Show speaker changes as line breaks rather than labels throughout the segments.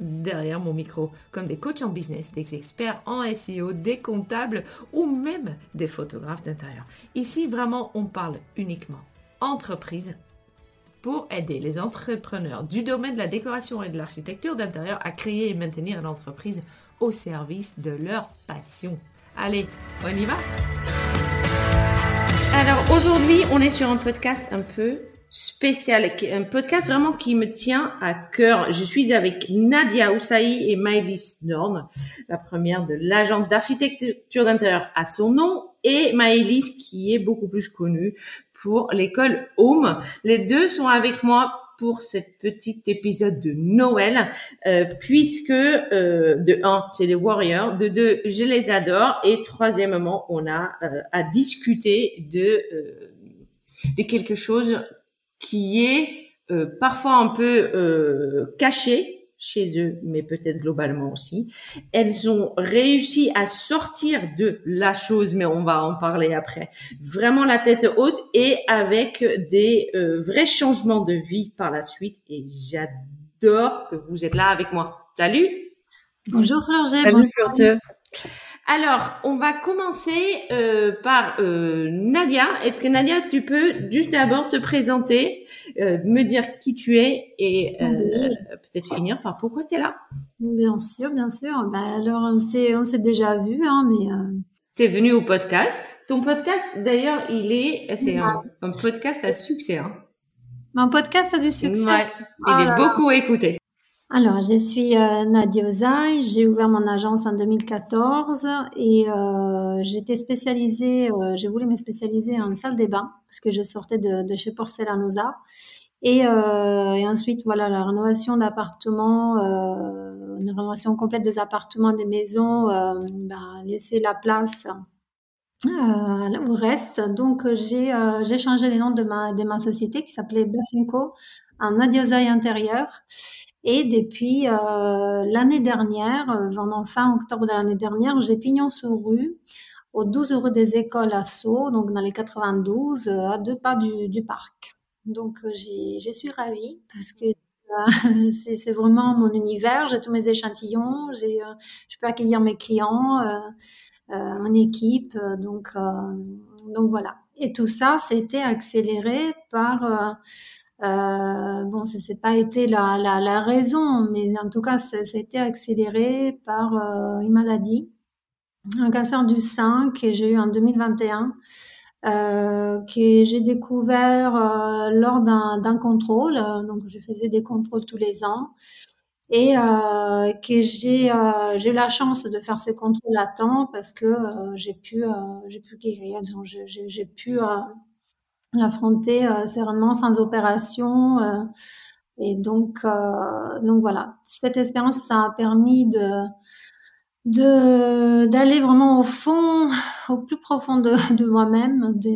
derrière mon micro, comme des coachs en business, des experts en SEO, des comptables ou même des photographes d'intérieur. Ici, vraiment, on parle uniquement entreprise pour aider les entrepreneurs du domaine de la décoration et de l'architecture d'intérieur à créer et maintenir l'entreprise au service de leur passion. Allez, on y va? Alors aujourd'hui, on est sur un podcast un peu spécial, un podcast vraiment qui me tient à cœur. Je suis avec Nadia Oussaï et Maëlys Norn, la première de l'agence d'architecture d'intérieur à son nom, et Maëlys qui est beaucoup plus connue pour l'école Home. Les deux sont avec moi pour cet petit épisode de Noël, euh, puisque euh, de un, c'est les Warriors, de deux, je les adore, et troisièmement, on a euh, à discuter de de quelque chose qui est euh, parfois un peu euh, caché chez eux, mais peut-être globalement aussi. Elles ont réussi à sortir de la chose, mais on va en parler après, vraiment la tête haute et avec des euh, vrais changements de vie par la suite. Et j'adore que vous êtes là avec moi. Salut
Bonjour Fleur
Salut Fleur
alors, on va commencer euh, par euh, Nadia. Est-ce que Nadia, tu peux juste d'abord te présenter, euh, me dire qui tu es et peut-être finir par pourquoi tu es là?
Bien sûr, bien sûr. Bah, alors, on s'est, on s'est déjà vu, hein, mais...
Tu es venu au podcast. Ton podcast, d'ailleurs, il est... C'est un, podcast à succès. Hein.
Un podcast a du succès
Ouais, il est oh beaucoup écouté.
Alors, je suis euh, Nadia Ozaï, j'ai ouvert mon agence en 2014 et euh, j'étais spécialisée, euh, j'ai voulu me spécialiser en salle des bains parce que je sortais de, chez Porcelanosa. Et, euh, et, ensuite, voilà, la rénovation d'appartements, euh, une rénovation complète des appartements, des maisons, ben, laisser la place au reste. Donc, j'ai changé les noms de ma, société qui s'appelait Bersinco en Nadia Ozaï Intérieur. Et depuis euh, l'année dernière, euh, vraiment fin octobre de l'année dernière, j'ai pignon sur rue aux 12 euros des écoles à Sceaux, donc dans les 92, euh, à deux pas du, parc. Donc je suis ravie parce que c'est vraiment mon univers, j'ai tous mes échantillons, je peux accueillir mes clients, mon équipe, donc, donc voilà. Et tout ça, c'était accéléré par euh, bon, ça n'a pas été la, raison, mais en tout cas, ça, a été accéléré par euh, une maladie, un cancer du sein que j'ai eu en 2021, euh, que j'ai découvert lors d'un contrôle. Donc, je faisais des contrôles tous les ans et que j'ai j'ai eu la chance de faire ces contrôles à temps parce que j'ai pu j'ai pu guérir, j'ai pu l'affronter euh, sereinement sans opération. Euh, et donc, euh, donc voilà, cette expérience, ça a permis de d'aller vraiment au fond, au plus profond de, de moi-même, de,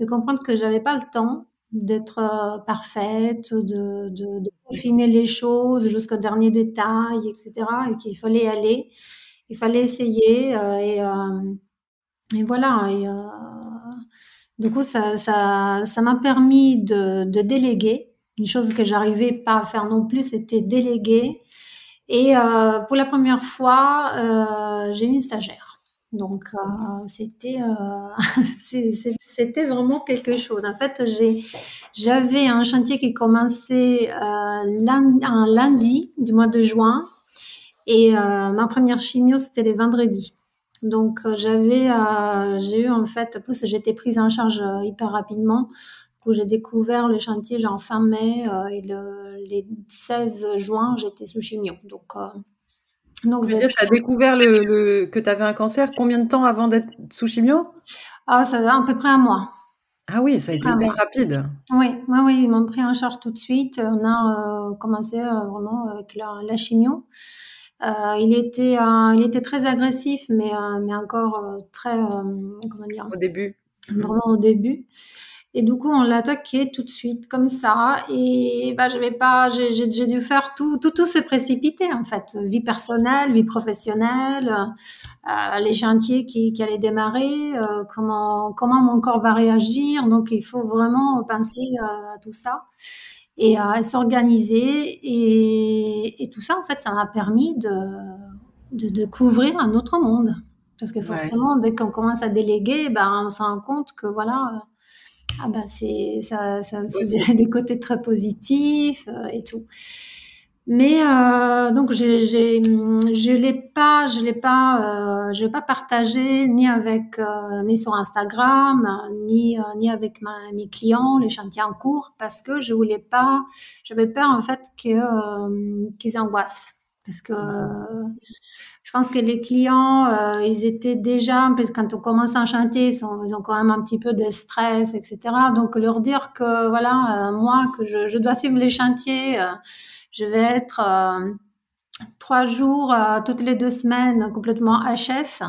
de comprendre que j'avais pas le temps d'être parfaite, de, de, peaufiner les choses jusqu'au dernier détail, etc. Et qu'il fallait aller, il fallait essayer. et, et voilà. Du coup, ça, m'a permis de, déléguer. Une chose que j'arrivais pas à faire non plus, c'était déléguer. Et euh, pour la première fois, euh, j'ai eu une stagiaire. Donc, euh, c'était, vraiment quelque chose. En fait, j'avais un chantier qui commençait un lundi du mois de juin. Et ma première chimio, c'était les vendredis. Donc euh, j'avais, euh, j'ai eu en fait, plus j'étais prise en charge euh, hyper rapidement. où j'ai découvert le chantier genre fin mai et le, les 16 juin, j'étais sous chimio. Donc,
donc tu as découvert le, que tu avais un cancer combien de temps avant d'être sous chimio?
Ah, ça a à peu près un mois.
Ah oui, ça a été très rapide.
Oui, oui, oui, ils m'ont pris en charge tout de suite. On a commencé vraiment avec la, la chimio. Euh, il était, euh, il était très agressif, mais, euh, mais encore très, comment dire?
Au début.
Vraiment au début. Et du coup, on l'a attaqué tout de suite comme ça. Et bah, j'avais pas, j'ai dû faire tout, tout, tout se précipiter en fait. Vie personnelle, vie professionnelle, les chantiers qui, qui allaient démarrer, comment, comment mon corps va réagir. Donc, il faut vraiment penser à tout ça et à s'organiser. Et, et, tout ça, en fait, ça m'a permis de, de, de, couvrir un autre monde. Parce que forcément, dès qu'on commence à déléguer, ben, on se rend compte que voilà, ah ben c'est ça, ça des, côtés très positifs euh, et tout. Mais euh, donc je l'ai pas je l'ai pas euh, je l'ai pas partagé ni avec euh, ni sur Instagram ni ni avec mes clients les chantiers en cours parce que je voulais pas j'avais peur en fait que qu'ils angoissent parce que je pense que les clients, ils étaient déjà, parce que quand on commence un chantier, ils, ils, ont quand même un petit peu de stress, etc. Donc leur dire que voilà, moi, que je, je, dois suivre les chantiers, je vais être euh, trois jours euh, toutes les deux semaines complètement HS.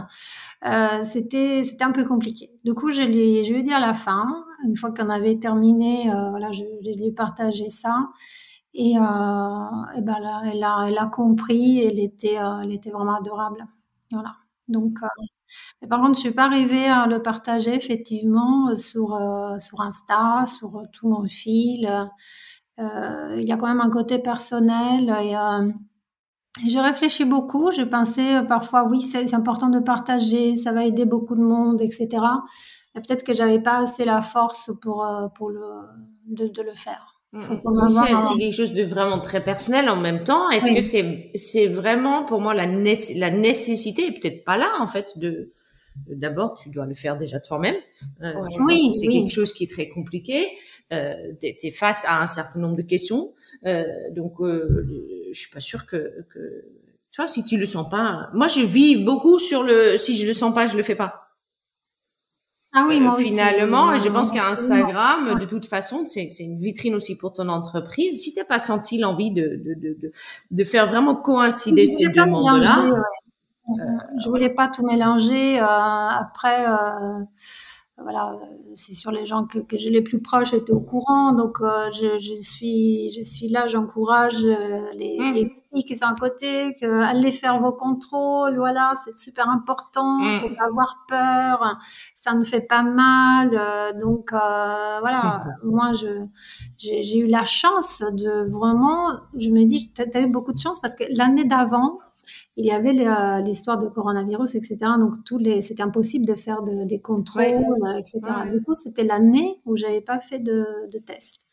Euh, c'était c'était un peu compliqué. Du coup, je lui je lui ai dit à la fin, une fois qu'on avait terminé, voilà, je, lui ai partagé ça. Et, ben là, elle a elle a compris. Elle était elle était vraiment adorable. Voilà. Donc par contre, je suis pas arrivée à le partager effectivement sur sur Insta, sur tout mon fil. Euh, il y a quand même un côté personnel et euh, j'ai réfléchi beaucoup. J'ai pensé euh, parfois, oui, c'est important de partager, ça va aider beaucoup de monde, etc. Mais peut-être que j'avais pas assez la force pour, pour le, de, de le faire.
Mmh. C'est quelque chose de vraiment très personnel en même temps. Est-ce que c'est c'est vraiment pour moi la, la nécessité et peut-être pas là en fait de d'abord tu dois le faire déjà toi-même. Euh, oui, c'est quelque chose qui est très compliqué euh, tu es face à un certain nombre de questions. Euh, donc, euh, je suis pas sûre que, que, tu vois, si tu le sens pas. Moi, je vis beaucoup sur le. Si je le sens pas, je le fais pas.
Ah oui, moi
Finalement, je pense qu'Instagram, de toute façon, c'est une vitrine aussi pour ton entreprise. Si tu n'as pas senti l'envie de, de, de, de, faire vraiment coïncider ces deux mondes-là.
Ouais. je voulais pas tout mélanger. Euh, après, euh, voilà, euh, c'est sur les gens que, que j'ai les plus proches étaient au courant, donc euh, je, je, suis, je suis là, j'encourage euh, les, mmh. les, filles qui sont à côté, que allez faire vos contrôles, voilà, c'est super important, mmh. faut pas avoir peur, ça ne fait pas mal, donc voilà, moi je j'ai eu la chance de vraiment, je me dis, tu as eu beaucoup de chance parce que l'année d'avant, il y avait l'histoire de coronavirus, etc. Donc, tous les, c'était impossible de faire des contrôles, etc. Du coup, c'était l'année où j'avais pas fait de, de test.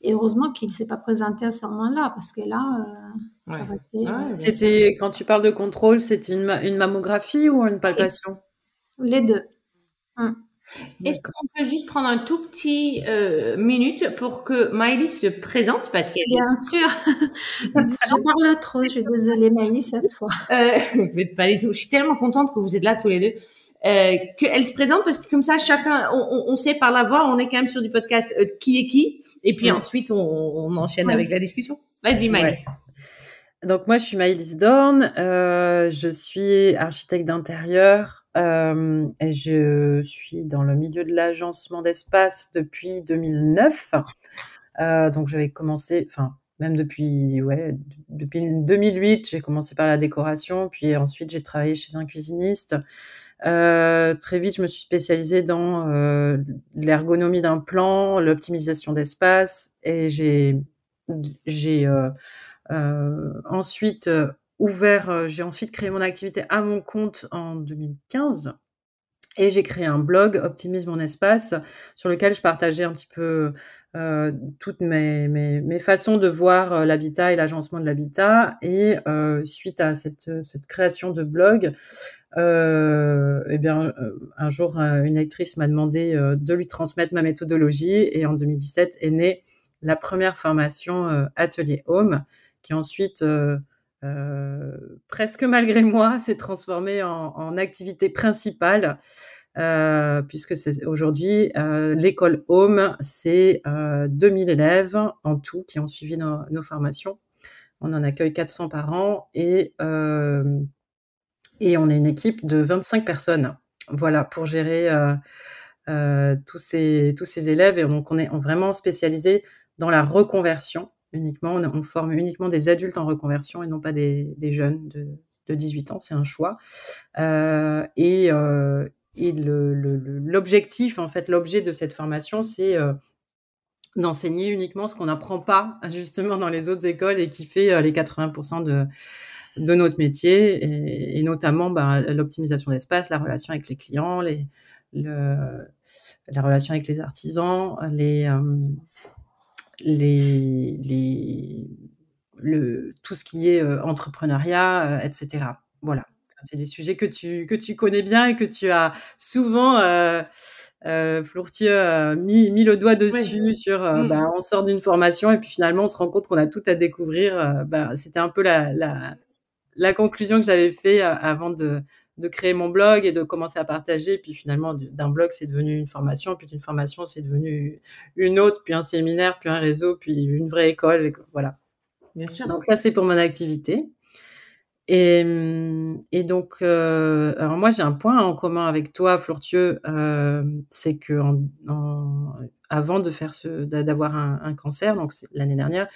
Et heureusement qu'il ne s'est pas présenté à ce moment-là, parce que là,
euh, euh, c'était quand tu parles de contrôle, c'était une, une, mammographie ou une palpation?
Les deux. Hum.
Est-ce qu'on peut juste prendre un tout petit euh, minute pour que Maëlys se présente? Parce qu'elle
Bien sûr. J'en parle trop. Je suis désolée, Maëlys, à toi.
Euh, pas du tout. Je suis tellement contente que vous êtes là tous les deux. Euh, qu'elle se présente parce que comme ça, chacun, on, on, sait par la voix, on est quand même sur du podcast euh, qui est qui, et puis ensuite on, on enchaîne avec la discussion. Vas-y, Maëlys.
Ouais. Donc moi, je suis Maëlys Dorn. Euh, je suis architecte d'intérieur. Euh, et je suis dans le milieu de l'agencement d'espace depuis 2009. Euh, donc j'avais commencé, enfin même depuis ouais depuis 2008, j'ai commencé par la décoration, puis ensuite j'ai travaillé chez un cuisiniste. Euh, très vite, je me suis spécialisée dans l'ergonomie d'un plan, l'optimisation d'espace, et j'ai ensuite ouvert, euh, j'ai ensuite créé mon activité à mon compte en 2015 et j'ai créé un blog Optimise mon espace sur lequel je partageais un petit peu euh, toutes mes, mes, façons de voir euh, l'habitat et l'agencement de l'habitat. Et euh, suite à cette, cette, création de blog, eh bien, un jour, une actrice m'a demandé de lui transmettre ma méthodologie. Et en 2017 est née la première formation Atelier Home qui ensuite presque malgré moi, s'est transformée en, activité principale euh, puisque c'est aujourd'hui euh, l'école Home, c'est 2000 euh, élèves en tout qui ont suivi nos, formations. On en accueille 400 par an et, et on est une équipe de 25 personnes. Voilà, pour gérer tous, ces, tous ces élèves. Et donc, on est vraiment spécialisé dans la reconversion uniquement. On, forme uniquement des adultes en reconversion et non pas des, jeunes de, de, 18 ans. C'est un choix. et, et l'objectif, en fait, l'objet de cette formation, c'est euh, d'enseigner uniquement ce qu'on n'apprend pas justement dans les autres écoles et qui fait euh, les 80% de, de notre métier, et, notamment bah, l'optimisation d'espace, la relation avec les clients, les, le, la relation avec les artisans, les, euh, les, les le, tout ce qui est entrepreneuriat, etc. Voilà c'est des sujets que tu, que tu connais bien et que tu as souvent, euh, euh, euh mis, mis, le doigt dessus sur euh, mmh. bah, on sort d'une formation et puis finalement on se rend compte qu'on a tout à découvrir. Bah, C'était un peu la, la, la conclusion que j'avais fait avant de, de créer mon blog et de commencer à partager. Puis finalement, d'un blog, c'est devenu une formation. Puis d'une formation, c'est devenu une autre, puis un séminaire, puis un réseau, puis une vraie école. voilà.
Bien sûr.
Donc ça, c'est pour mon activité. Et, et donc, euh, alors moi j'ai un point en commun avec toi, Flortieux, euh, c'est que en, avant de faire ce, d'avoir un, un, cancer, donc l'année dernière,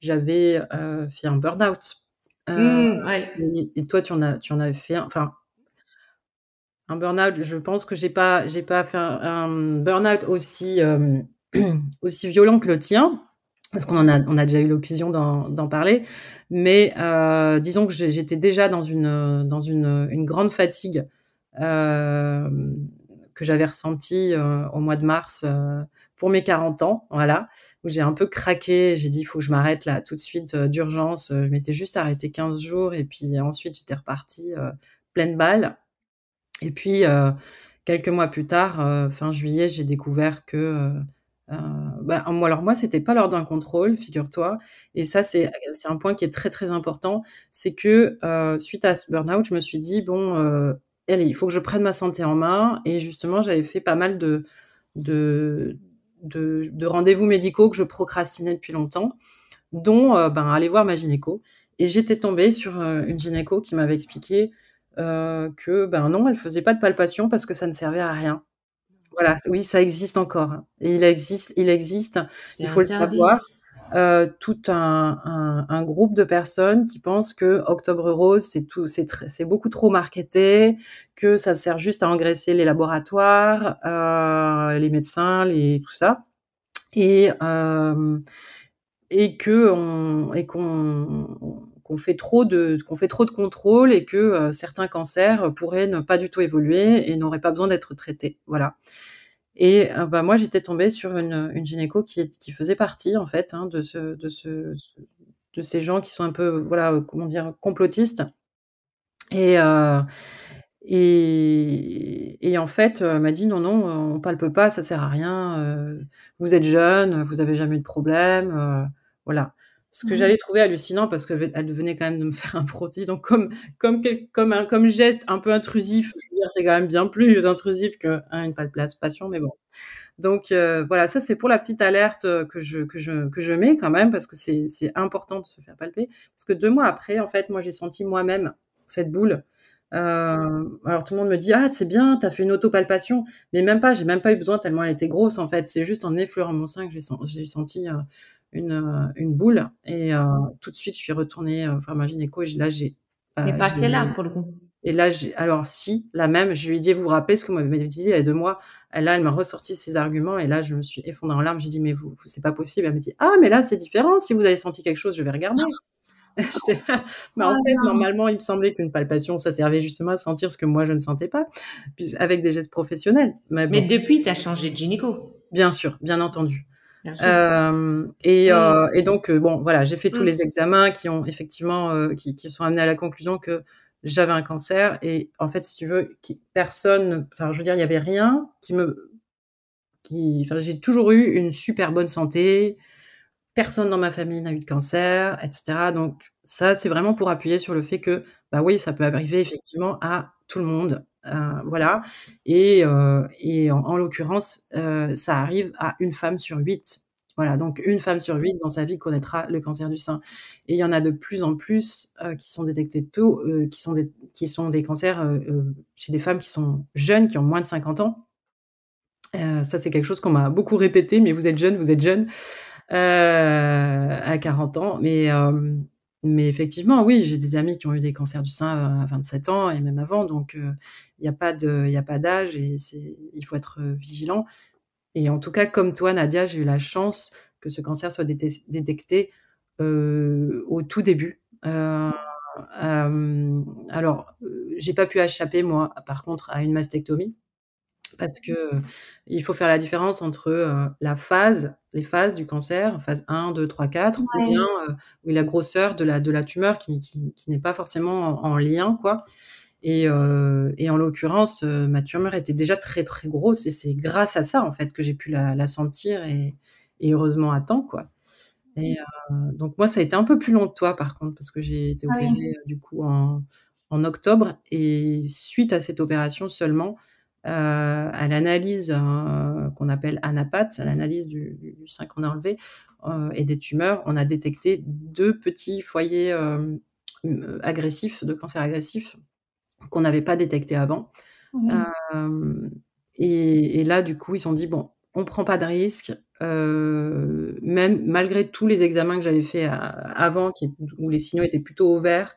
j'avais euh, fait un burn-out.
Mmh, ouais.
et, toi, tu en as, tu en avais fait un, enfin un burn-out. Je pense que j'ai pas, j'ai pas fait un, un burn-out aussi aussi violent que le tien parce qu'on a, on a déjà eu l'occasion d'en parler, mais euh, disons que j'étais déjà dans une, dans une, une grande fatigue euh, que j'avais ressentie euh, au mois de mars euh, pour mes 40 ans, voilà, où j'ai un peu craqué, j'ai dit il faut que je m'arrête là tout de suite euh, d'urgence, je m'étais juste arrêté 15 jours et puis ensuite j'étais repartie pleine balle. Et puis quelques mois plus tard, fin juillet, j'ai découvert que euh, bah, moi, alors moi, c'était pas lors d'un contrôle, figure-toi. Et ça, c'est un point qui est très très important. C'est que euh, suite à ce burn-out, je me suis dit bon, euh, allez, il faut que je prenne ma santé en main. Et justement, j'avais fait pas mal de rendez-vous médicaux que je procrastinais depuis longtemps, dont ben, aller voir ma gynéco. Et j'étais tombée sur une gynéco qui m'avait expliqué que ben non, elle faisait pas de palpation parce que ça ne servait à rien. Voilà, oui, ça existe encore. Hein. Et il existe, il existe, il faut le savoir, euh, tout un, un, groupe de personnes qui pensent que Octobre Rose, c'est tout, c'est c'est beaucoup trop marketé, que ça sert juste à engraisser les laboratoires, euh, les médecins, les tout ça, et euh, et que on, et qu'on qu'on fait trop de qu'on fait trop de contrôles et que euh, certains cancers pourraient ne pas du tout évoluer et n'auraient pas besoin d'être traités. Voilà. Et euh, bah, moi, j'étais tombée sur une, une gynéco qui, qui, faisait partie en fait hein, de, ce, de, ce, de ces gens qui sont un peu voilà comment dire complotistes. Et euh, et, en fait, elle m'a dit non, non, on palpe pas, ça sert à rien. vous êtes jeune, vous avez jamais eu de problème, voilà. Ce que mmh j'avais trouvé hallucinant parce qu'elle venait quand même de me faire un produit, donc comme comme comme un comme geste un peu intrusif, je veux dire, c'est quand même bien plus intrusif qu'une hein, palpation, mais bon. Donc euh, voilà, ça c'est pour la petite alerte que je que je que je mets quand même parce que c'est c'est important de se faire palper parce que deux mois après, en fait, moi j'ai senti moi-même cette boule. Euh, alors tout le monde me dit ah c'est bien, t'as fait une autopalpation, mais même pas, j'ai même pas eu besoin tellement elle était grosse en fait. C'est juste en effleurant mon sein que j'ai j'ai senti euh, une, euh, une boule. Et euh, tout de suite, je suis retournée euh, voir ma gynéco. Et là, j'ai.
Mais pas celle-là, pour le coup.
Et là, j'ai, alors si, la même, je lui ai dit, vous vous rappelez ce que vous m'avez dit il y a deux mois? Et Là, elle m'a ressorti ses arguments et là, je me suis effondrée en larmes. J'ai dit, mais vous, c'est pas possible. Elle me dit, ah, mais là, c'est différent. Si vous avez senti quelque chose, je vais regarder. mais en fait, normalement, il me semblait qu'une palpation, ça servait justement à sentir ce que moi, je ne sentais pas, avec des gestes professionnels.
Mais, mais depuis, tu as changé de gynéco.
Bien sûr, bien entendu. Euh, et, euh, et, donc, euh, bon, voilà, j'ai fait tous mmh. les examens qui ont effectivement, qui, qui, sont amenés à la conclusion que j'avais un cancer et en fait, si tu veux, qui personne enfin, je veux dire, il y avait rien qui me qui enfin, j'ai toujours eu une super bonne santé, personne dans ma famille n'a eu de cancer et cetera. Donc ça, c'est vraiment pour appuyer sur le fait que, bah, oui, ça peut arriver effectivement à tout le monde, voilà et et en en l'occurrence, heu, ça arrive à 1 femme sur 8. Voilà, donc 1 femme sur 8 dans sa vie connaîtra le cancer du sein et il y en a de plus en plus, qui sont détectés tôt, qui sont des cancers, chez des femmes qui sont jeunes, qui ont moins de 50 ans. Ça, c'est quelque chose qu'on m'a beaucoup répété: «Mais vous êtes jeune, vous êtes jeune», à 40 ans mais mais effectivement, oui, j'ai des amis qui ont eu des cancers du sein à 27 ans et même avant donc il y a pas de il y a pas d'âge et il faut être, vigilant et en tout cas, comme toi, Nadia, j'ai eu la chance que ce cancer soit détec détecté, au tout début. Heu, hem, alors, j'ai pas pu échapper moi, par contre, à une mastectomie parce qu'il faut faire la différence entre, heu, la phase les phases du cancer, phase 1-2-3-4 ou bien,
Ouais.
heu, oui, la grosseur de la de la tumeur qui qui qui n'est pas forcément en en lien, quoi. Et et en l'occurrence, ma tumeur était déjà très, très grosse et c'est grâce à ça, en fait, que j'ai pu la la sentir et et heureusement à temps, quoi. Et heu, donc moi, ça a été un peu plus long que toi, par contre, parce que j'ai été
Ah
opérée, du coup, en en octobre et suite à cette opération seulement, heu, à l'analyse, heu, qu'on appelle ANAPAT, à l'analyse du du sein qu'on a enlevé, heu et des tumeurs, on a détecté 2 petits foyers, mmh, agressifs, de cancer agressif qu'on n'avait pas détectés avant. Et et là, du coup, ils se sont dit: «Bon, on prend pas de risque», même malgré tous les examens que j'avais faits a avant qui où les signaux étaient plutôt au vert,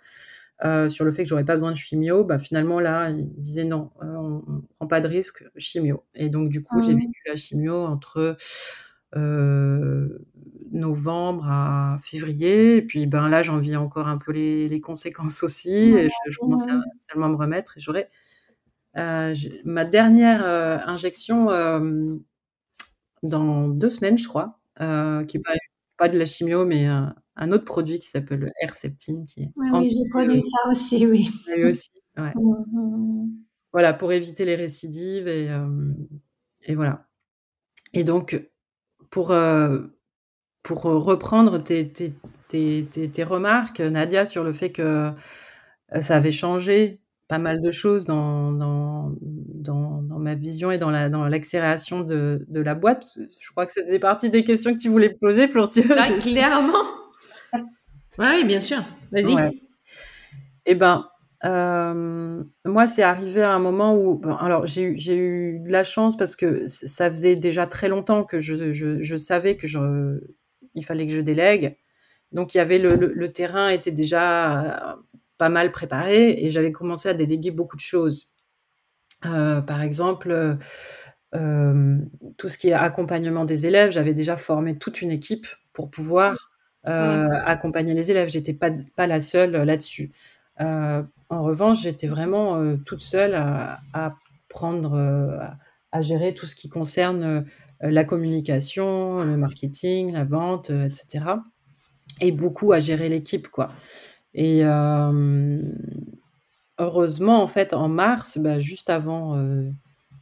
heu, sur le fait que j'aurais pas besoin de chimio, bah, finalement, là, ils disaient: «Non, heu, on on prend pas de risque, chimio» et donc du coup, j'ai
Mmh.
vécu la chimio entre, heu, novembre à février. Et puis, ben, là, j'en vis encore un peu les les conséquences aussi. Et je je commence à seulement me remettre. Et ma dernière, injection, dans 2 semaines, je crois, qui est pas pas de la chimio mais un autre produit qui s'appelle Herceptine qui est
Oui, j'ai connu ça aussi, oui.
aussi, ouais.
Mmh, mmh mh.
Voilà, pour éviter les récidives et et voilà et donc pour, heu, pour, reprendre tes tes tes tes tes remarques, Nadia, sur le fait que, heu, ça avait changé pas mal de choses dans dans dans dans ma vision et dans la dans l'accélération de de la boîte, je crois que ça faisait partie des questions que tu voulais poser,
Ah,
c'est ça?
clairement! Oui, bien sûr, vas-y.
et ben, hem, moi, c'est arrivé à un moment où alors j'ai eu de la chance parce que ça faisait déjà très longtemps que je je savais que je il fallait que je délègue donc il y avait le le terrain était déjà pas mal préparé et j'avais commencé à déléguer beaucoup de choses. Heu, par exemple, heu, hem, tout ce qui est accompagnement des élèves, j'avais déjà formé toute une équipe pour pouvoir, heu,
Mmh.
accompagner les élèves. J'étais pas pas la seule là-dessus. Heu, en revanche, j'étais vraiment, toute seule à à prendre, à gérer tout ce qui concerne, la communication, le marketing, la vente, heu et beaucoup à gérer l'équipe, quoi et heureusement, en fait, en mars, bah, juste avant,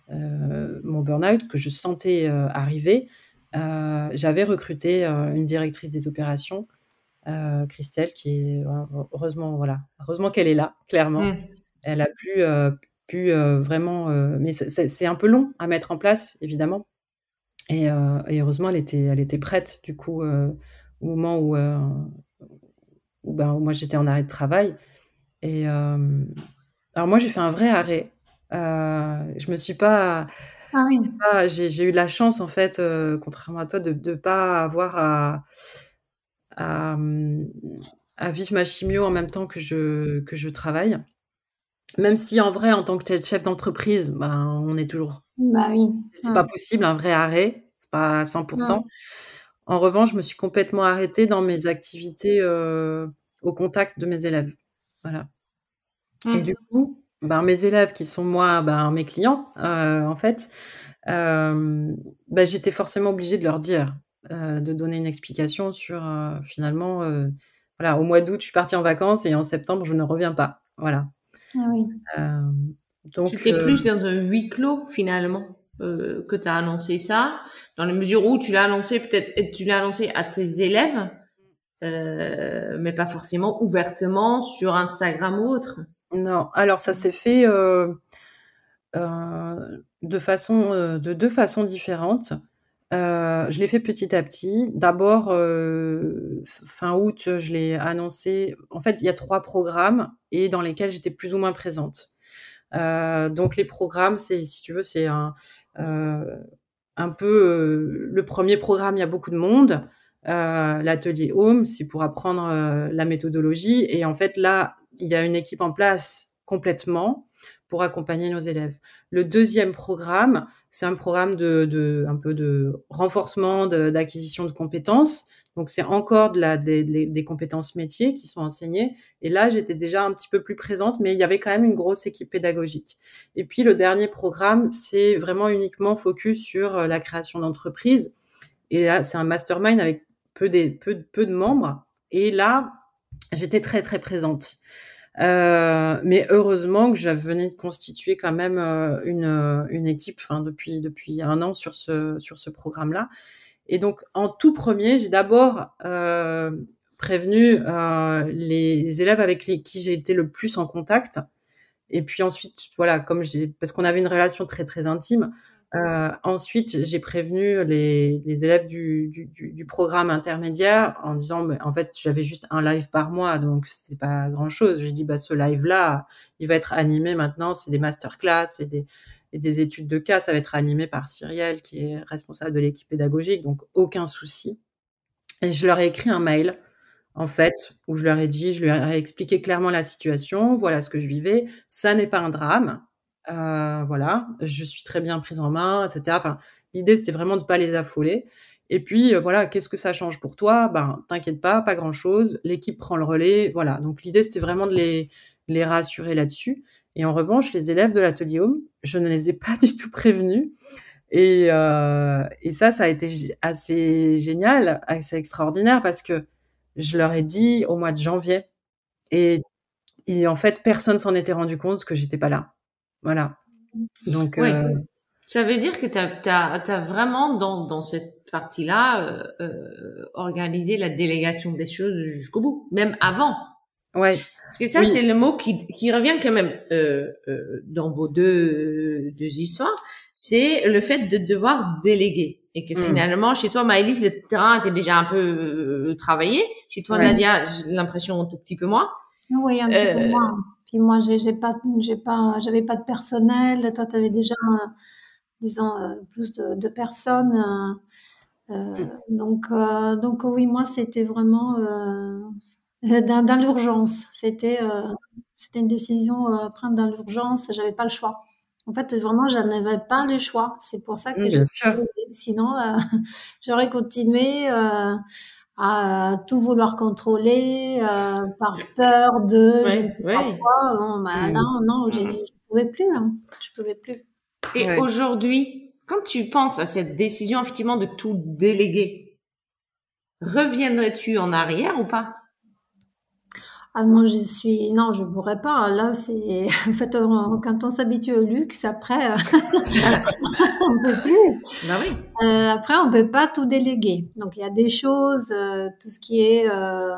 mon burn-out que je sentais, arriver, heu, j'avais recruté, heu, une directrice des opérations, heu, Christelle qui est heu, heureusement, voilà, heureusement qu'elle est là, clairement.
Mmh.
Elle a pu, pu, vraiment, mais c'est un peu long à mettre en place, évidemment et heu et heureusement, elle était elle était prête, du coup, au moment où, ben, moi, j'étais en arrêt de travail et alors moi, j'ai fait un vrai arrêt. Je me suis pas
Ah oui.
j'ai eu la chance, en fait, heu, contrairement à toi, de de pas avoir à à, à vivre ma chimio en même temps que je que je travaille. Même si, en vrai, en tant que ch chef d'entreprise, ben, on est toujours
Bah oui.
c'est pas possible un vrai arrêt, c'est pas à 100 %.
Mmh.
En revanche, je me suis complètement arrêtée dans mes activités, heu, au contact de mes élèves. Voilà et du
Mmh.
coup, ben, mes élèves qui sont, moi, ben, mes clients, heu, en fait, hem, bah, j'étais forcément obligée de leur dire, heu, de donner une explication sur, heu, finalement, voilà, au mois d'août, je suis partie en vacances et en septembre, je ne reviens pas. Voilà
Ah oui.
donc, tu étais plus dans un huis clos finalement que tu as annoncé ça, dans la mesure où tu l'as annoncé peut-être, tu l'as annoncé à tes élèves, euh, mais pas forcément ouvertement sur Instagram ou autre.
Non, alors ça s'est fait de façon, de deux façons différentes. je l'ai fait petit à petit. D'abord, fin août, je l'ai annoncé. En fait, il y a trois programmes et dans lesquels j'étais plus ou moins présente. donc les programmes, c'est, si tu veux, c'est un, un peu le premier programme. Il y a beaucoup de monde. Euh, l'atelier Home, c'est pour apprendre euh, la méthodologie. Et en fait, là, il y a une équipe en place complètement pour accompagner nos élèves. Le deuxième programme, c'est un programme de, un peu de renforcement d'acquisition de, compétences. Donc c'est encore de la, des, des, compétences métiers qui sont enseignées. Et là, j'étais déjà un petit peu plus présente, mais il y avait quand même une grosse équipe pédagogique. Et puis le dernier programme, c'est vraiment uniquement focus sur euh, la création d'entreprises. Et là, c'est un mastermind avec peu, peu, de membres. Et là, j'étais très, très présente. Euh, mais heureusement que je venais de constituer quand même euh, une, euh, une équipe depuis, depuis un an sur ce, sur ce programme-là. Et donc, en tout premier, j'ai d'abord prévenu les élèves avec les, qui j'ai été le plus en contact. Et puis ensuite, voilà, comme j'ai, parce qu'on avait une relation très très intime, euh, ensuite, j'ai prévenu les, élèves du, programme intermédiaire en disant, en fait, j'avais juste un live par mois, donc c'est pas grand chose. J'ai dit, bah, ce live-là, il va être animé maintenant, c'est des masterclass et des, et des études de cas, ça va être animé par Cyrielle, qui est responsable de l'équipe pédagogique, donc aucun souci. Et je leur ai écrit un mail, en fait, où je leur ai dit, je leur ai expliqué clairement la situation, voilà ce que je vivais, ça n'est pas un drame, euh, voilà, je suis très bien prise en main, etc. Enfin, l'idée c'était vraiment de pas les affoler. Et puis euh, voilà, qu'est-ce que ça change pour toi? Ben, t'inquiète pas, pas grand-chose. L'équipe prend le relais, voilà. Donc l'idée c'était vraiment de les, les rassurer là-dessus. Et en revanche, les élèves de l'atelier Home, je ne les ai pas du tout prévenus. Et, euh, et ça, ça a été assez génial, assez extraordinaire parce que je leur ai dit au mois de janvier et, et en fait, personne s'en était rendu compte que j'étais pas là. Voilà. Donc,
euh, ça veut dire que tu as, vraiment dans, dans cette partie-là euh, euh, organisé la délégation des choses jusqu'au bout, même avant.
Ouais.
Parce que ça, c'est le mot qui, qui revient quand même euh, euh, dans vos deux, deux histoires, c'est le fait de devoir déléguer. Et que hmm. finalement, chez toi, Maëlys, le terrain était déjà un peu euh, travaillé. Chez toi, Nadia, j'ai l'impression un tout petit peu moins.
Oui, un petit peu moins. Puis moi, j'ai pas, j'ai pas, j'avais pas de personnel. Toi, tu avais déjà, disons, euh, plus de, de personnes. Euh, euh mmh. donc, euh, donc oui, moi, c'était vraiment euh, dans, dans l'urgence. C'était, c'était une décision à prendre dans l'urgence. J'avais pas le choix. En fait, vraiment, je n'avais pas le choix. C'est pour ça que
mmh, j'ai.
Sinon, j'aurais continué à tout vouloir contrôler euh, par peur de je ne sais pas quoi. Bon, bah, mmh. Non, non, je ne pouvais plus. Hein. Je pouvais plus.
Et aujourd'hui, quand tu penses à cette décision effectivement de tout déléguer, reviendrais-tu en arrière ou pas?
Ah, moi, je suis. Non, je pourrais pas. Là, c'est. En fait, quand on s'habitue au luxe, après, on peut plus.
Bah oui.
Euh, après, on peut pas tout déléguer. Donc, il y a des choses, euh, tout ce qui est euh,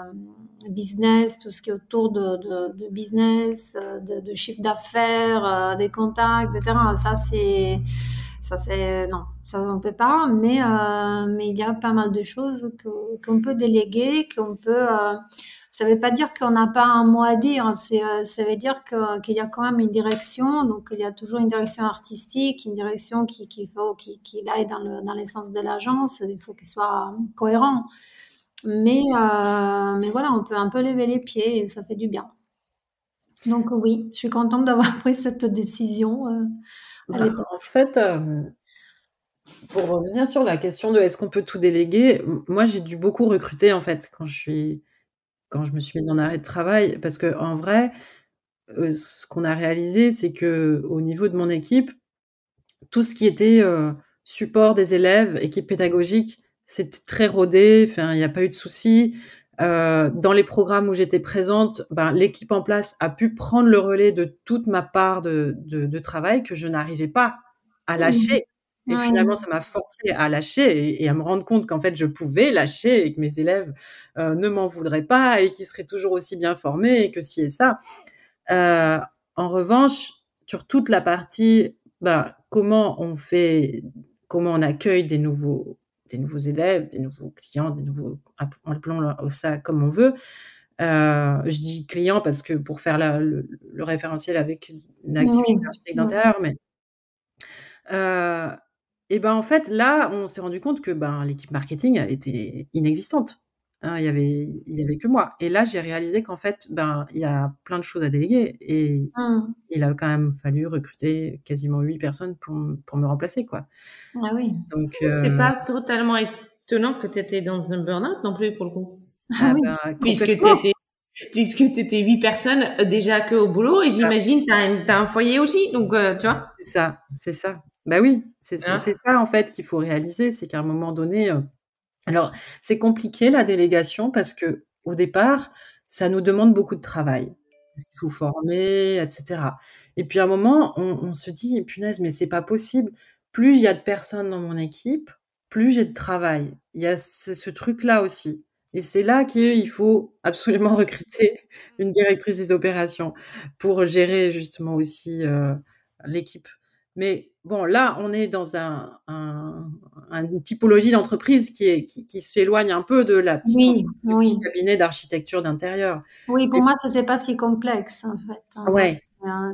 business, tout ce qui est autour de, de, de business, euh, de, de chiffre d'affaires, euh, des contacts, etc. Ça, c'est. Ça, c'est. Non, ça, on peut pas. Mais, mais il y a pas mal de choses qu'on peut déléguer, qu'on peut ça ne veut pas dire qu'on n'a pas un mot à dire. Euh, ça veut dire qu'il y a quand même une direction. Donc, il y a toujours une direction artistique, une direction qui, qui faut, qui, qui aille dans, le, dans l'essence de l'agence. Il faut qu'il soit cohérent. Mais, euh, mais voilà, on peut un peu lever les pieds et ça fait du bien. Donc oui, je suis contente d'avoir pris cette décision. Euh,
bah, en fait, pour revenir sur la question de est-ce qu'on peut tout déléguer, moi j'ai dû beaucoup recruter en fait quand je suis quand je me suis mise en arrêt de travail. Parce que en vrai, ce qu'on a réalisé, c'est que au niveau de mon équipe, tout ce qui était, support des élèves, équipe pédagogique, c'était très rodé, enfin, il n'y a pas eu de soucis. Euh, dans les programmes où j'étais présente, ben, l'équipe en place a pu prendre le relais de toute ma part de, de, travail que je n'arrivais pas à lâcher. Et finalement, ça m'a forcé à lâcher et, à me rendre compte qu'en fait, je pouvais lâcher et que mes élèves euh, ne m'en voudraient pas et qu'ils seraient toujours aussi bien formés et que ci et ça. Euh, en revanche, sur toute la partie, ben, comment on fait, comment on accueille des nouveaux des nouveaux élèves, des nouveaux clients, des nouveaux, appelons ça comme on veut. Euh, je dis clients parce que pour faire le, référentiel avec une activité d'intérieur, mais euh, et ben en fait là, on s'est rendu compte que ben l'équipe marketing elle était inexistante. Hein, il y avait il y avait que moi. Et là, j'ai réalisé qu'en fait, ben il y a plein de choses à déléguer et mmh. il a quand même fallu recruter quasiment huit personnes pour, pour me remplacer quoi.
Ah oui.
Donc c'est euh, pas totalement étonnant que tu étais dans un burn-out non plus pour le coup.
Ah, ah oui. Ben,
puisque tu étais puisque tu étais huit personnes euh, déjà que au boulot et j'imagine tu as, un foyer aussi donc euh, tu vois.
C'est ça, c'est ça. Bah oui, c'est hein? ça en fait qu'il faut réaliser, c'est qu'à un moment donné alors, c'est compliqué la délégation parce que au départ, ça nous demande beaucoup de travail. Parce qu'il faut former, etc. Et puis à un moment, on, se dit, punaise, mais c'est pas possible. Plus il y a de personnes dans mon équipe, plus j'ai de travail. Il y a ce, truc-là aussi. Et c'est là qu'il faut absolument recruter une directrice des opérations pour gérer justement aussi euh, l'équipe. Mais bon, là, on est dans un, une typologie d'entreprise qui, est, qui, s'éloigne un peu de la petite
oui,
cabinet d'architecture d'intérieur.
Oui, pour moi, c'était pas si complexe, en fait.
Ouais,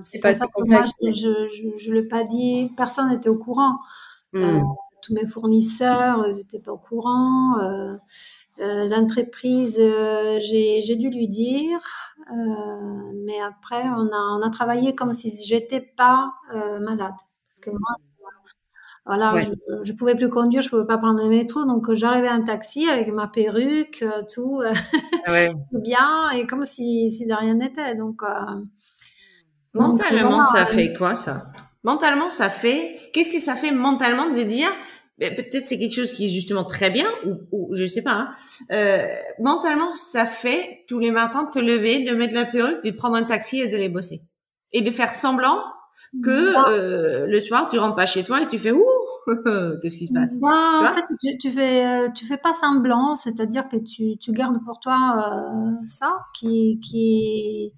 c'est pas si complexe.
Moi, je ne l'ai pas dit, personne n'était au courant. Hmm. Euh, tous mes fournisseurs, ils n'étaient pas au courant. Euh, euh, l'entreprise, j'ai dû lui dire, mais après, on a, on a travaillé comme si j'étais pas malade. Parce que moi, voilà, je, ne pouvais plus conduire, je pouvais pas prendre le métro, donc euh, j'arrivais en taxi avec ma perruque, euh, tout, euh, ah tout bien, et comme si, si de rien n'était. Donc,
mentalement, ça fait quoi ça? Mentalement, ça fait. Qu'est-ce que ça fait mentalement de dire ben, Peut-être c'est quelque chose qui est justement très bien, ou, ou je sais pas. Hein. mentalement, ça fait tous les matins de te lever, de mettre la perruque, de prendre un taxi et d'aller bosser, et de faire semblant que euh, le soir tu rentres pas chez toi et tu fais ouh qu'est-ce qui se passe?
Ben, en fait tu, tu, fais euh, tu fais pas semblant c'est-à-dire que tu, tu gardes pour toi euh, ça qui qui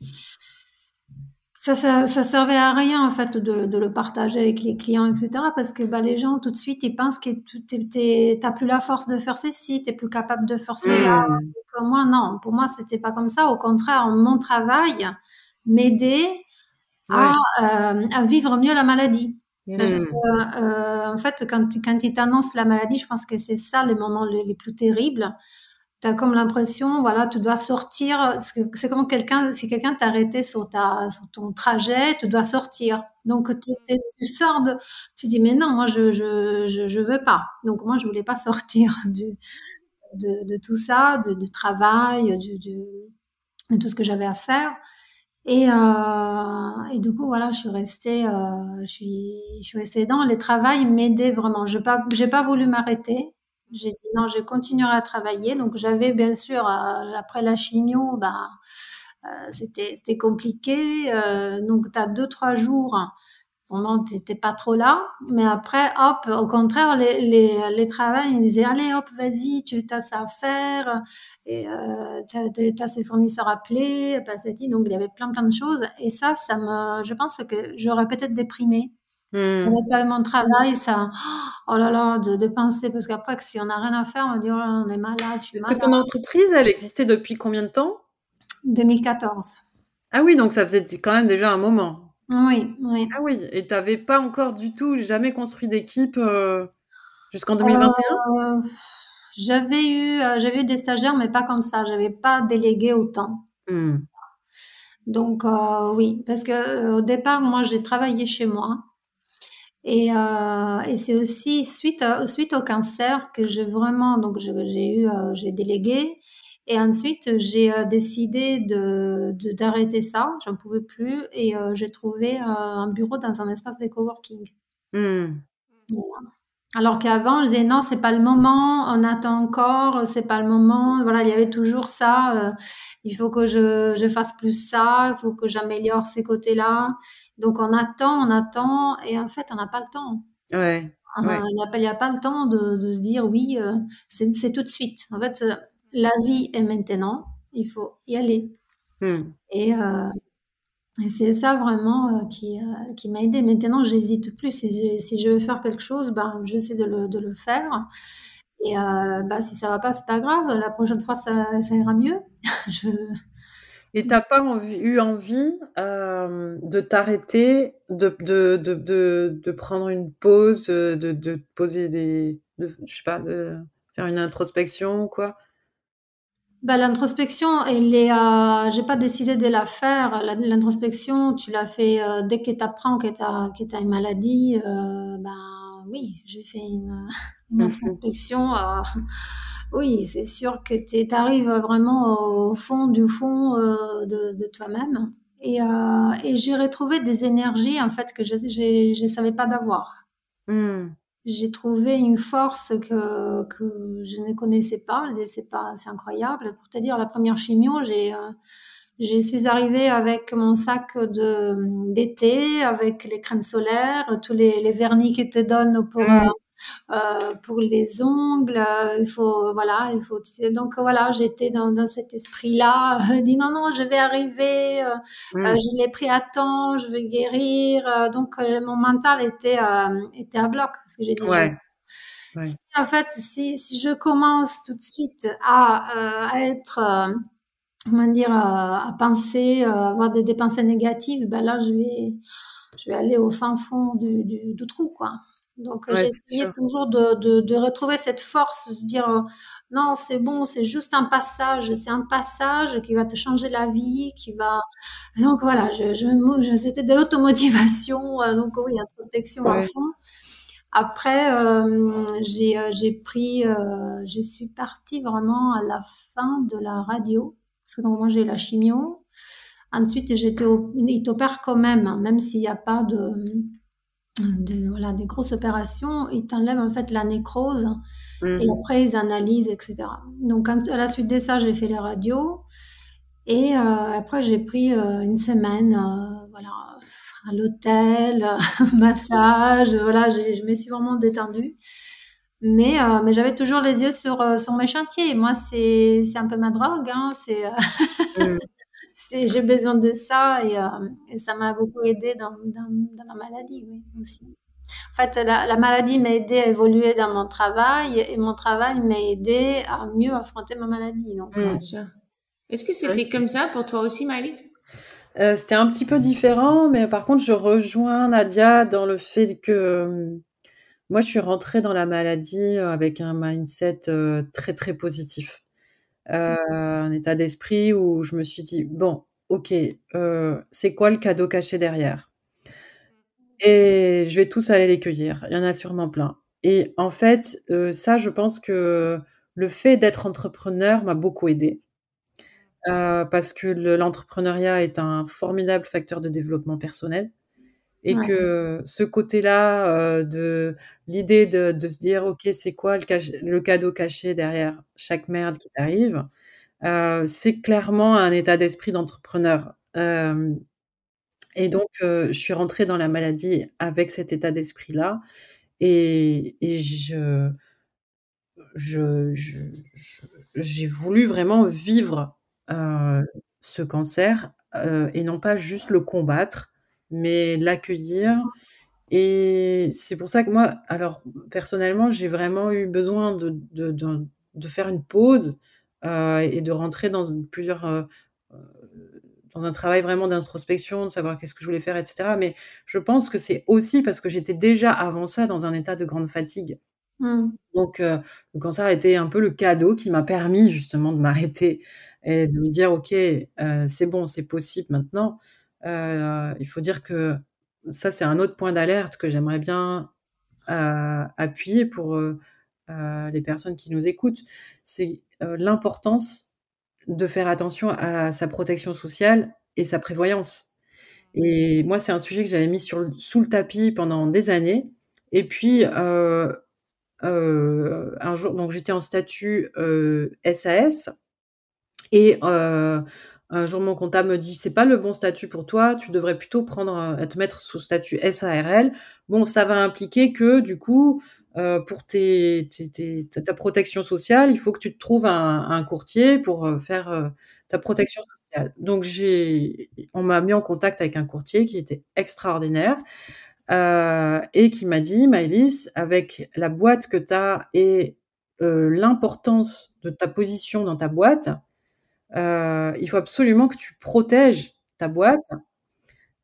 ça, ça, ça servait à rien en fait de, de, le partager avec les clients etc parce que bah, les gens tout de suite ils pensent que tu n'as plus la force de faire ceci tu es plus capable de faire cela mmh. moi. Non pour moi c'était pas comme ça. Au contraire mon travail euh, à, vivre mieux la maladie. Parce hmm. que, euh, en fait, quand, quand ils t'annoncent la maladie, je pense que c'est ça les moments les, plus terribles. Tu as comme l'impression, voilà, tu dois sortir. C'est comme quelqu'un, si quelqu'un t'arrêtait sur, ta, sur ton trajet, tu dois sortir. Donc, tu sors de. Tu dis, mais non, moi, je je, je, je, veux pas. Donc, moi, je voulais pas sortir du, de, de tout ça, de, de travail, du, de tout ce que j'avais à faire. Et, euh, et du coup, voilà, je suis restée, euh, je suis, je suis restée dans le travail m'aidait vraiment. Je n'ai pas, pas voulu m'arrêter. J'ai dit non, je continuerai à travailler. Donc j'avais bien sûr euh, après la chimio, bah, euh, c'était, compliqué. Donc tu as deux trois jours moment, t'étais pas trop là. Mais après, hop, au contraire, les, les, les travails, ils disaient, allez, hop, vas-y, tu as ça à faire. Et euh, tu as, ces fournisseurs appelés, passetti. Donc, il y avait plein, plein de choses. Et ça, ça me, je pense que j'aurais peut-être déprimé. Si on n'avait pas mon travail, ça, oh là là, de, penser, parce qu'après, si on n'a rien à faire, on dit, oh là, on est malade, je suis
que ton entreprise, elle existait depuis combien de temps?
2014.
Ah oui, donc ça faisait quand même déjà un moment.
Oui, oui.
Ah oui, et tu n'avais pas encore du tout, jamais construit d'équipe euh, jusqu'en 2021 euh,
J'avais eu, euh, j'avais eu des stagiaires, mais pas comme ça. J'avais pas délégué autant. Mmh. Donc oui, parce que au départ, moi, j'ai travaillé chez moi. Et, et c'est aussi suite, suite au cancer que j'ai vraiment, donc j'ai eu, j'ai délégué. Et ensuite, j'ai euh, décidé de, d'arrêter ça. J'en pouvais plus. Et euh, j'ai trouvé euh, un bureau dans un espace de coworking.
Mmh.
Alors qu'avant, je disais non, c'est pas le moment, on attend encore, c'est pas le moment. Voilà, il y avait toujours ça. euh, il faut que je, je fasse plus ça, il faut que j'améliore ces côtés-là. Donc on attend, on attend, et en fait, on n'a pas le temps.
Ouais, ouais.
Il n'y a, pas- a le temps de, de se dire oui, c'est c'est tout de suite. En fait, la vie est maintenant, il faut y aller.
Hmm.
Et, euh, et c'est ça vraiment euh, qui, euh, qui m'a aidé. Maintenant, j'hésite plus. Si je, si je veux faire quelque chose, ben, j'essaie de le, de le faire. Et bah, si ça va pas, c'est pas grave. La prochaine fois, ça, ça ira mieux. Je...
Et t'as pas envie- eu envie euh, de t'arrêter, de, de, de, de, de prendre une pause, de, de poser des, de, je sais pas, de faire une introspection ou quoi?
Bah, l'introspection, elle est, euh, j'ai pas décidé de la faire. La- L'introspection, tu l'as fait euh, dès que tu apprends que tu as, que t'as une maladie. euh, ben oui, j'ai fait une, une introspection. euh, oui, c'est sûr que tu arrives vraiment au fond du fond euh, de, de toi-même. Et, euh, et j'ai retrouvé des énergies en fait que je je savais pas d'avoir.
Hmm.
J'ai trouvé une force que, que je ne connaissais pas. C'est pas, c'est incroyable. Pour te dire, la première chimio, j'ai, euh, je suis arrivée avec mon sac de, d'été, avec les crèmes solaires, tous les, les vernis qu'ils te donnent pour,
Hmm.
Euh, pour les ongles. euh, Il faut, voilà, il faut. Donc voilà, j'étais dans, dans cet esprit-là. Je dis non, non, je vais arriver. euh, euh, je l'ai pris à temps, je vais guérir. euh, donc euh, mon mental était, euh, était à bloc parce que j'ai dit, je-
Ouais, ouais.
si, en fait, si, si je commence tout de suite à, euh, à être, euh, comment dire, euh, à penser, euh, avoir des, des pensées négatives, ben là, je vais, je vais aller au fin fond du, du, du trou, quoi. Donc, euh,
Ouais, sûr.
toujours de, de, de retrouver cette force, de dire, euh, non, c'est bon, c'est juste un passage, c'est un passage qui va te changer la vie, qui va... Donc voilà, je, c'était de l'automotivation, euh, donc oui, introspection à
Ouais.
fond. Après, euh, j'ai euh, j'ai pris, euh, je suis partie vraiment à la fin de la radio, parce que donc moi j'ai la chimio. Ensuite, j'étais au, ils t'opèrent quand même, hein, même s'il n'y a pas de, de voilà des grosses opérations, ils t'enlèvent en fait la nécrose et
Mhm.
après ils analysent, etc. Donc à la suite de ça, j'ai fait les radios et euh, après j'ai pris euh, une semaine, euh, voilà, à l'hôtel, massage, voilà, je me suis vraiment détendue. Mais, mais j'avais toujours les yeux sur, sur mes chantiers. Moi, c'est un peu ma drogue. Hein. C'est, c'est, j'ai besoin de ça et, euh, et ça m'a beaucoup aidé dans, dans, dans ma maladie, oui, aussi. En fait, la, la maladie m'a aidé à évoluer dans mon travail et mon travail m'a aidé à mieux affronter ma maladie. Donc,
sûr. Est-ce que c'était comme ça pour toi aussi, Maëlys?
Euh, c'était un petit peu différent, mais par contre, je rejoins Nadia dans le fait que euh, moi, je suis rentrée dans la maladie euh, avec un mindset euh, très, très positif. Euh, un état d'esprit où je me suis dit, bon, ok, euh, c'est quoi le cadeau caché derrière? Et je vais tous aller les cueillir. Il y en a sûrement plein. Et en fait, euh, ça, je pense que le fait d'être entrepreneur m'a beaucoup aidé. Euh, parce que le- l'entrepreneuriat est un formidable facteur de développement personnel et
Ouais.
que ce côté-là euh, de l'idée de, de se dire ok c'est quoi le, cadeau caché derrière chaque merde qui t'arrive euh, c'est clairement un état d'esprit d'entrepreneur Euh, et donc euh, je suis rentrée dans la maladie avec cet état d'esprit-là et, et je, j'ai voulu vraiment vivre ce cancer et non pas juste le combattre, mais l'accueillir. Et c'est pour ça que moi, alors personnellement, j'ai vraiment eu besoin de, de, de- de faire une pause euh, et de rentrer dans plusieurs, euh, euh, dans un travail vraiment d'introspection, de savoir qu'est-ce que je voulais faire, etc. Mais je pense que c'est aussi parce que j'étais déjà avant ça dans un état de grande fatigue.
Hmm.
Donc, euh, le cancer a été un peu le cadeau qui m'a permis justement de m'arrêter et de me dire, OK, c'est bon, c'est possible maintenant. Euh, il faut dire que ça, c'est un autre point d'alerte que j'aimerais bien euh, appuyer pour euh, les personnes qui nous écoutent. C'est l'importance de faire attention à sa protection sociale et sa prévoyance. Et moi, c'est un sujet que j'avais mis sur sous le tapis pendant des années. Et puis, euh, un jour donc j'étais en statut, SAS et un jour mon comptable me dit: «C'est pas le bon statut pour toi, tu devrais plutôt prendre, te mettre sous statut SARL». Bon, ça va impliquer que du coup, pour tes tes ta protection sociale, il faut que tu te trouves un courtier pour, faire, ta protection sociale. Donc j'ai on m'a mis en contact avec un courtier qui était extraordinaire, et qui m'a dit: «Maëlys, avec la boîte que tu as et l'importance de ta position dans ta boîte, il faut absolument que tu protèges ta boîte»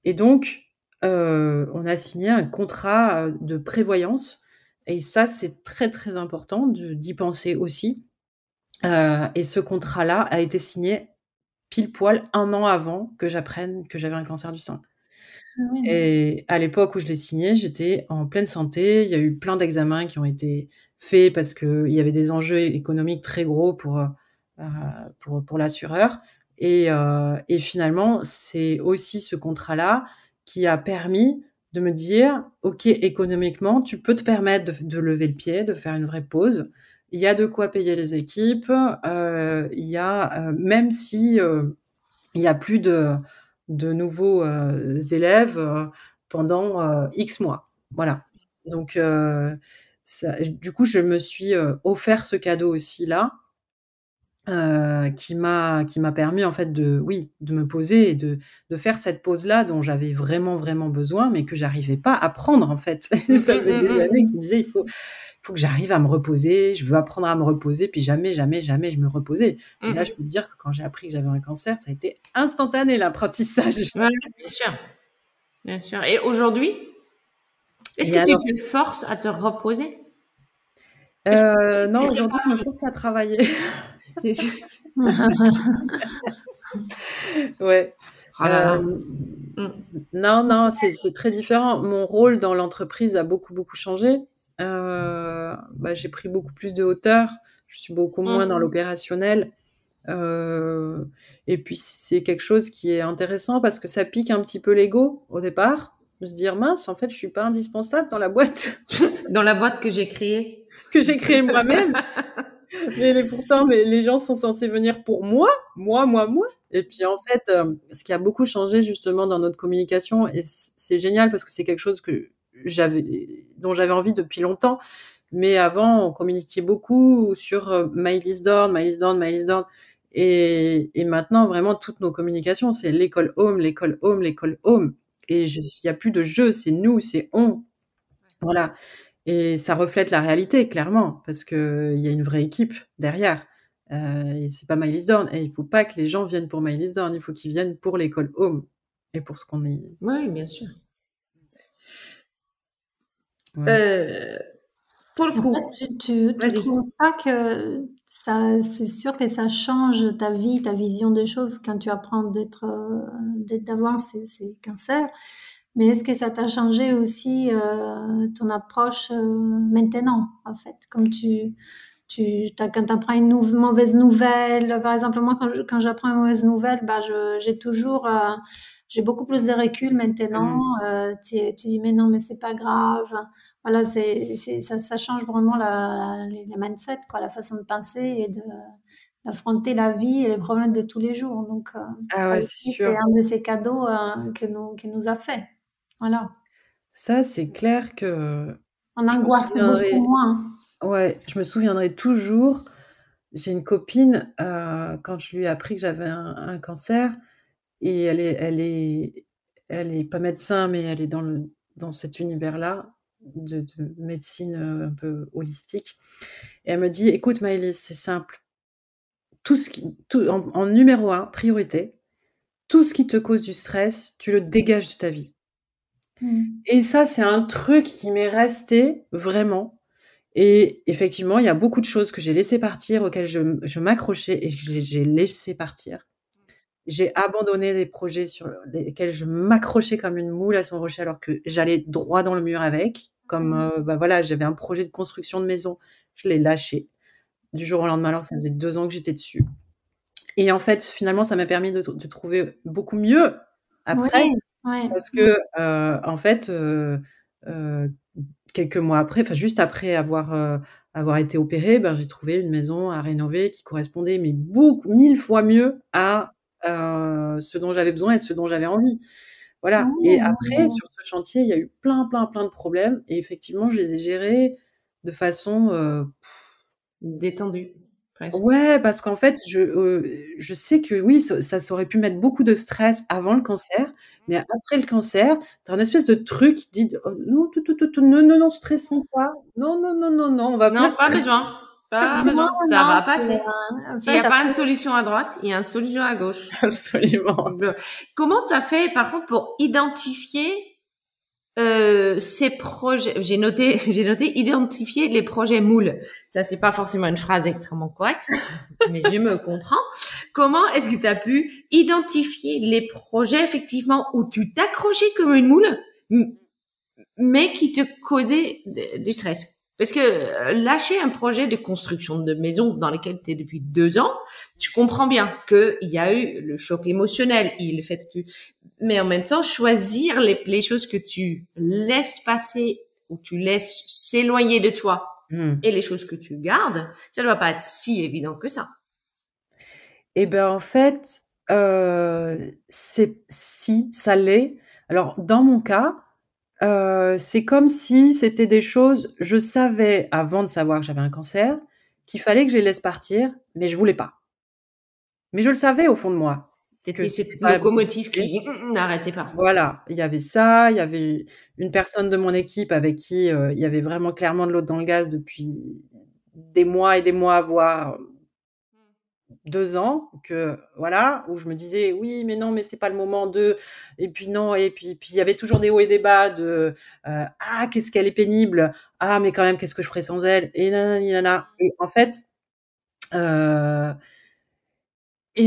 et donc on a signé un contrat, de prévoyance et ça, c'est très, très important d'y penser aussi, et ce contrat-là a été signé pile poil 1 an avant que j'apprenne que j'avais un cancer du sein.
Ah.
Et à l'époque où je l'ai signé, j'étais en pleine santé. Il y a eu plein d'examens qui ont été faits parce qu'il y avait des enjeux économiques très gros pour, pour pour l'assureur et heu et finalement, c'est aussi ce contrat-là qui a permis de me dire: «OK, économiquement, tu peux te permettre de lever le pied, de faire une vraie pause. Il y a de quoi payer les équipes, heu, il y a, même si, il y a plus de de nouveaux, élèves, pendant, X mois». Voilà. Donc du coup, je me suis, offert ce cadeau aussi-là, heu, qui m'a qui m'a permis en fait de oui, de me poser et de de faire cette pause-là dont j'avais vraiment, vraiment besoin, mais que j'arrivais pas à prendre en fait.
Mmh
Ça
mh,
faisait des
mmh
années
mh.
que je disais: «Il faut faut que j'arrive à me reposer, je veux apprendre à me reposer», puis jamais, jamais, jamais je me reposais.
Mmh
Et là, je peux te dire que quand j'ai appris que j'avais un cancer, ça a été instantané l'apprentissage.
Ouais, bien sûr, bien sûr et aujourd'hui? Est-ce que tu te forces à te reposer?
Heu, non, aujourd'hui, je me force à travailler.
C'est sûr.
Ouais,
Oh
hem,
Mmh.
non, non, c'est très différent. Mon rôle dans l'entreprise a beaucoup, beaucoup changé. Heu, bah, j'ai pris beaucoup plus de hauteur. Je suis beaucoup moins
Mmh.
dans l'opérationnel, heu et puis c'est quelque chose qui est intéressant parce que ça pique un petit peu l'ego au départ, de se dire: «Mince, en fait, je suis pas indispensable dans la boîte»
Dans la boîte que j'ai créée.
«que j'ai créée moi-même». Mais pourtant, mais les gens sont censés venir pour moi, moi, moi, moi et puis en fait, hem, ce qui a beaucoup changé justement dans notre communication et c'est génial parce que c'est quelque chose que dont j'avais envie depuis longtemps. Mais avant, on communiquait beaucoup sur, heu, Maëlys Dorn, Maëlys Dorn, Maëlys Dorn et et maintenant vraiment toutes nos communications, c'est l'école home, l'école home, l'école home et il y a plus de je, c'est nous, c'est on. Voilà et ça reflète la réalité clairement parce qu'il y a une vraie équipe derrière, heu et c'est pas Maëlys Dorn et il faut pas que les gens viennent pour Maëlys Dorn, il faut qu'ils viennent pour l'école home et pour ce qu'on est.
Oui, bien sûr. Heu, pour le
En
coup
fait, tu tu tu
vas-y.
trouves pas que ça c'est sûr que ça change ta vie, ta vision des choses quand tu apprends d'être, d'être d'avoir ces ces cancers, mais est-ce que ça t'a changé aussi, heu, ton approche, heu, maintenant, en fait? Comme tu tu quand tu apprends une mauvaise nouvelle, par exemple, moi, quand j'apprends une mauvaise nouvelle, bah, j'ai toujours, heu, j'ai beaucoup plus de recul maintenant,
Mmh.
tu dis: «Mais non, mais c'est pas grave». Voilà, c'est ça ça change vraiment la les les mindset, quoi, la façon de penser et de d'affronter la vie et les problèmes de tous les jours, donc
Ah ouais, c'est
un de ces cadeaux, heu, que nous qu'il nous a fait. Voilà.
Ça, c'est clair que
On
me
angoisse beaucoup moins.
ouais, je me souviendrai toujours, j'ai une copine, heu, quand je lui ai appris que j'avais un un cancer et elle est elle est elle est pas médecin, mais elle est dans le dans cet univers-là de de médecine, heu, un peu holistique et elle me dit: «Écoute Maëlys, c'est simple, tout ce qui tout en en numéro 1, priorité, tout ce qui te cause du stress, tu le dégages de ta vie».
Mmh.
Et ça, c'est un truc qui m'est resté vraiment et effectivement, il y a beaucoup de choses que j'ai laissées partir, auxquelles je m'accrochais et que j'ai laissé partir. J'ai abandonné des projets sur lesquels je m'accrochais comme une moule à son rocher, alors que j'allais droit dans le mur avec, comme,
Mmh.
heu, bah, voilà, j'avais un projet de construction de maison, je l'ai lâché du jour au lendemain, alors que ça faisait 2 ans que j'étais dessus et en fait, finalement, ça m'a permis de tr de trouver beaucoup mieux après
ouais,
parce que, en fait, quelques mois après, enfin juste après avoir, avoir été opérée, ben, j'ai trouvé une maison à rénover qui correspondait mais beaucoup, mille fois mieux à ce dont j'avais besoin et ce dont j'avais envie. Voilà. Et après, sur ce chantier, il y a eu plein, plein, plein de problèmes. Et effectivement, je les ai gérés de façon euh,
détendue.
Ouais, parce qu'en fait, je, euh, je sais que oui, ça, ça, aurait pu mettre beaucoup de stress avant le cancer, mais après le cancer, tu as un espèce de truc qui dit oh, non, tout, tout, tout, non, non, non, stressons pas. Non, non, non, non, non, on va
non, pas, besoin. Pas besoin, ça va passer. S'il n'y a pas une solution à droite, il y a une solution à gauche.
Absolument.
Comment tu as fait, par contre, pour identifier euh, ces projets, j'ai noté, j'ai noté identifier les projets moules. Ça, c'est pas forcément une phrase extrêmement correcte, mais je me comprends. Comment est-ce que tu as pu identifier les projets effectivement où tu t'accrochais comme une moule, mais qui te causaient du stress? Parce que euh, lâcher un projet de construction de maison dans lequel tu es depuis deux ans, je comprends bien qu'il y a eu le choc émotionnel, le fait que mais en même temps, choisir les, les choses que tu laisses passer ou tu laisses s'éloigner de toi hmm. et les choses que tu gardes, ça ne doit pas être si évident que ça.
Eh ben en fait, euh, c'est si ça l'est. Alors dans mon cas, euh, c'est comme si c'était des choses, je savais avant de savoir que j'avais un cancer, qu'il fallait que je les laisse partir, mais je voulais pas. Mais je le savais au fond de moi.
C'était cette locomotive qui n'arrêtait pas.
Voilà, il y avait ça, il y avait une personne de mon équipe avec qui euh, il y avait vraiment clairement de l'eau dans le gaz depuis des mois et des mois, voire deux ans, que voilà, où je me disais oui, mais non, mais c'est pas le moment de, et puis non, et puis il y avait toujours des hauts et des bas de euh, ah qu'est-ce qu'elle est pénible, ah mais quand même qu'est-ce que je ferais sans elle, et nanana, et en fait. Euh,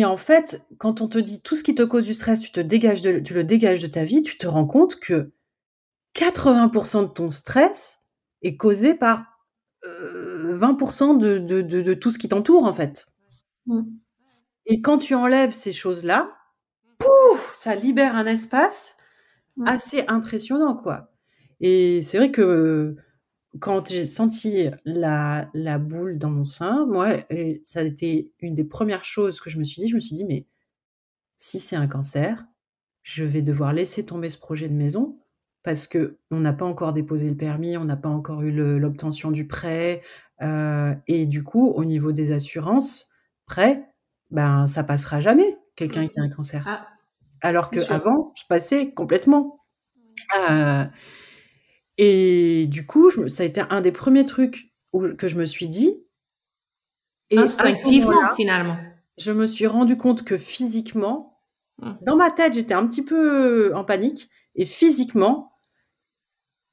en fait, quand on te dit tout ce qui te cause du stress, tu, te dégages de, tu le dégages de ta vie, tu te rends compte que 80% de ton stress est causé par 20% euh, de, de, tout ce qui t'entoure, en fait. Mmh. Et quand tu enlèves ces choses-là, pouf, ça libère un espace mmh. assez impressionnant, quoi. Et c'est vrai que quand j'ai senti la, la, boule dans mon sein, moi, ça a été une des premières choses que je me suis dit. Je me suis dit, mais si c'est un cancer, je vais devoir laisser tomber ce projet de maison parce que on n'a pas encore déposé le permis, on n'a pas encore eu l'obtention du prêt, euh, et du coup, au niveau des assurances, ben ça passera jamais. Quelqu'un qui a un cancer. Ah, Alors que avant, je passais complètement. Euh, et du coup, ça a été un des premiers trucs que je me suis dit.
Et Instinctivement, finalement.
Je me suis rendu compte que physiquement, mmh. dans ma tête, j'étais un petit peu en panique. Et physiquement,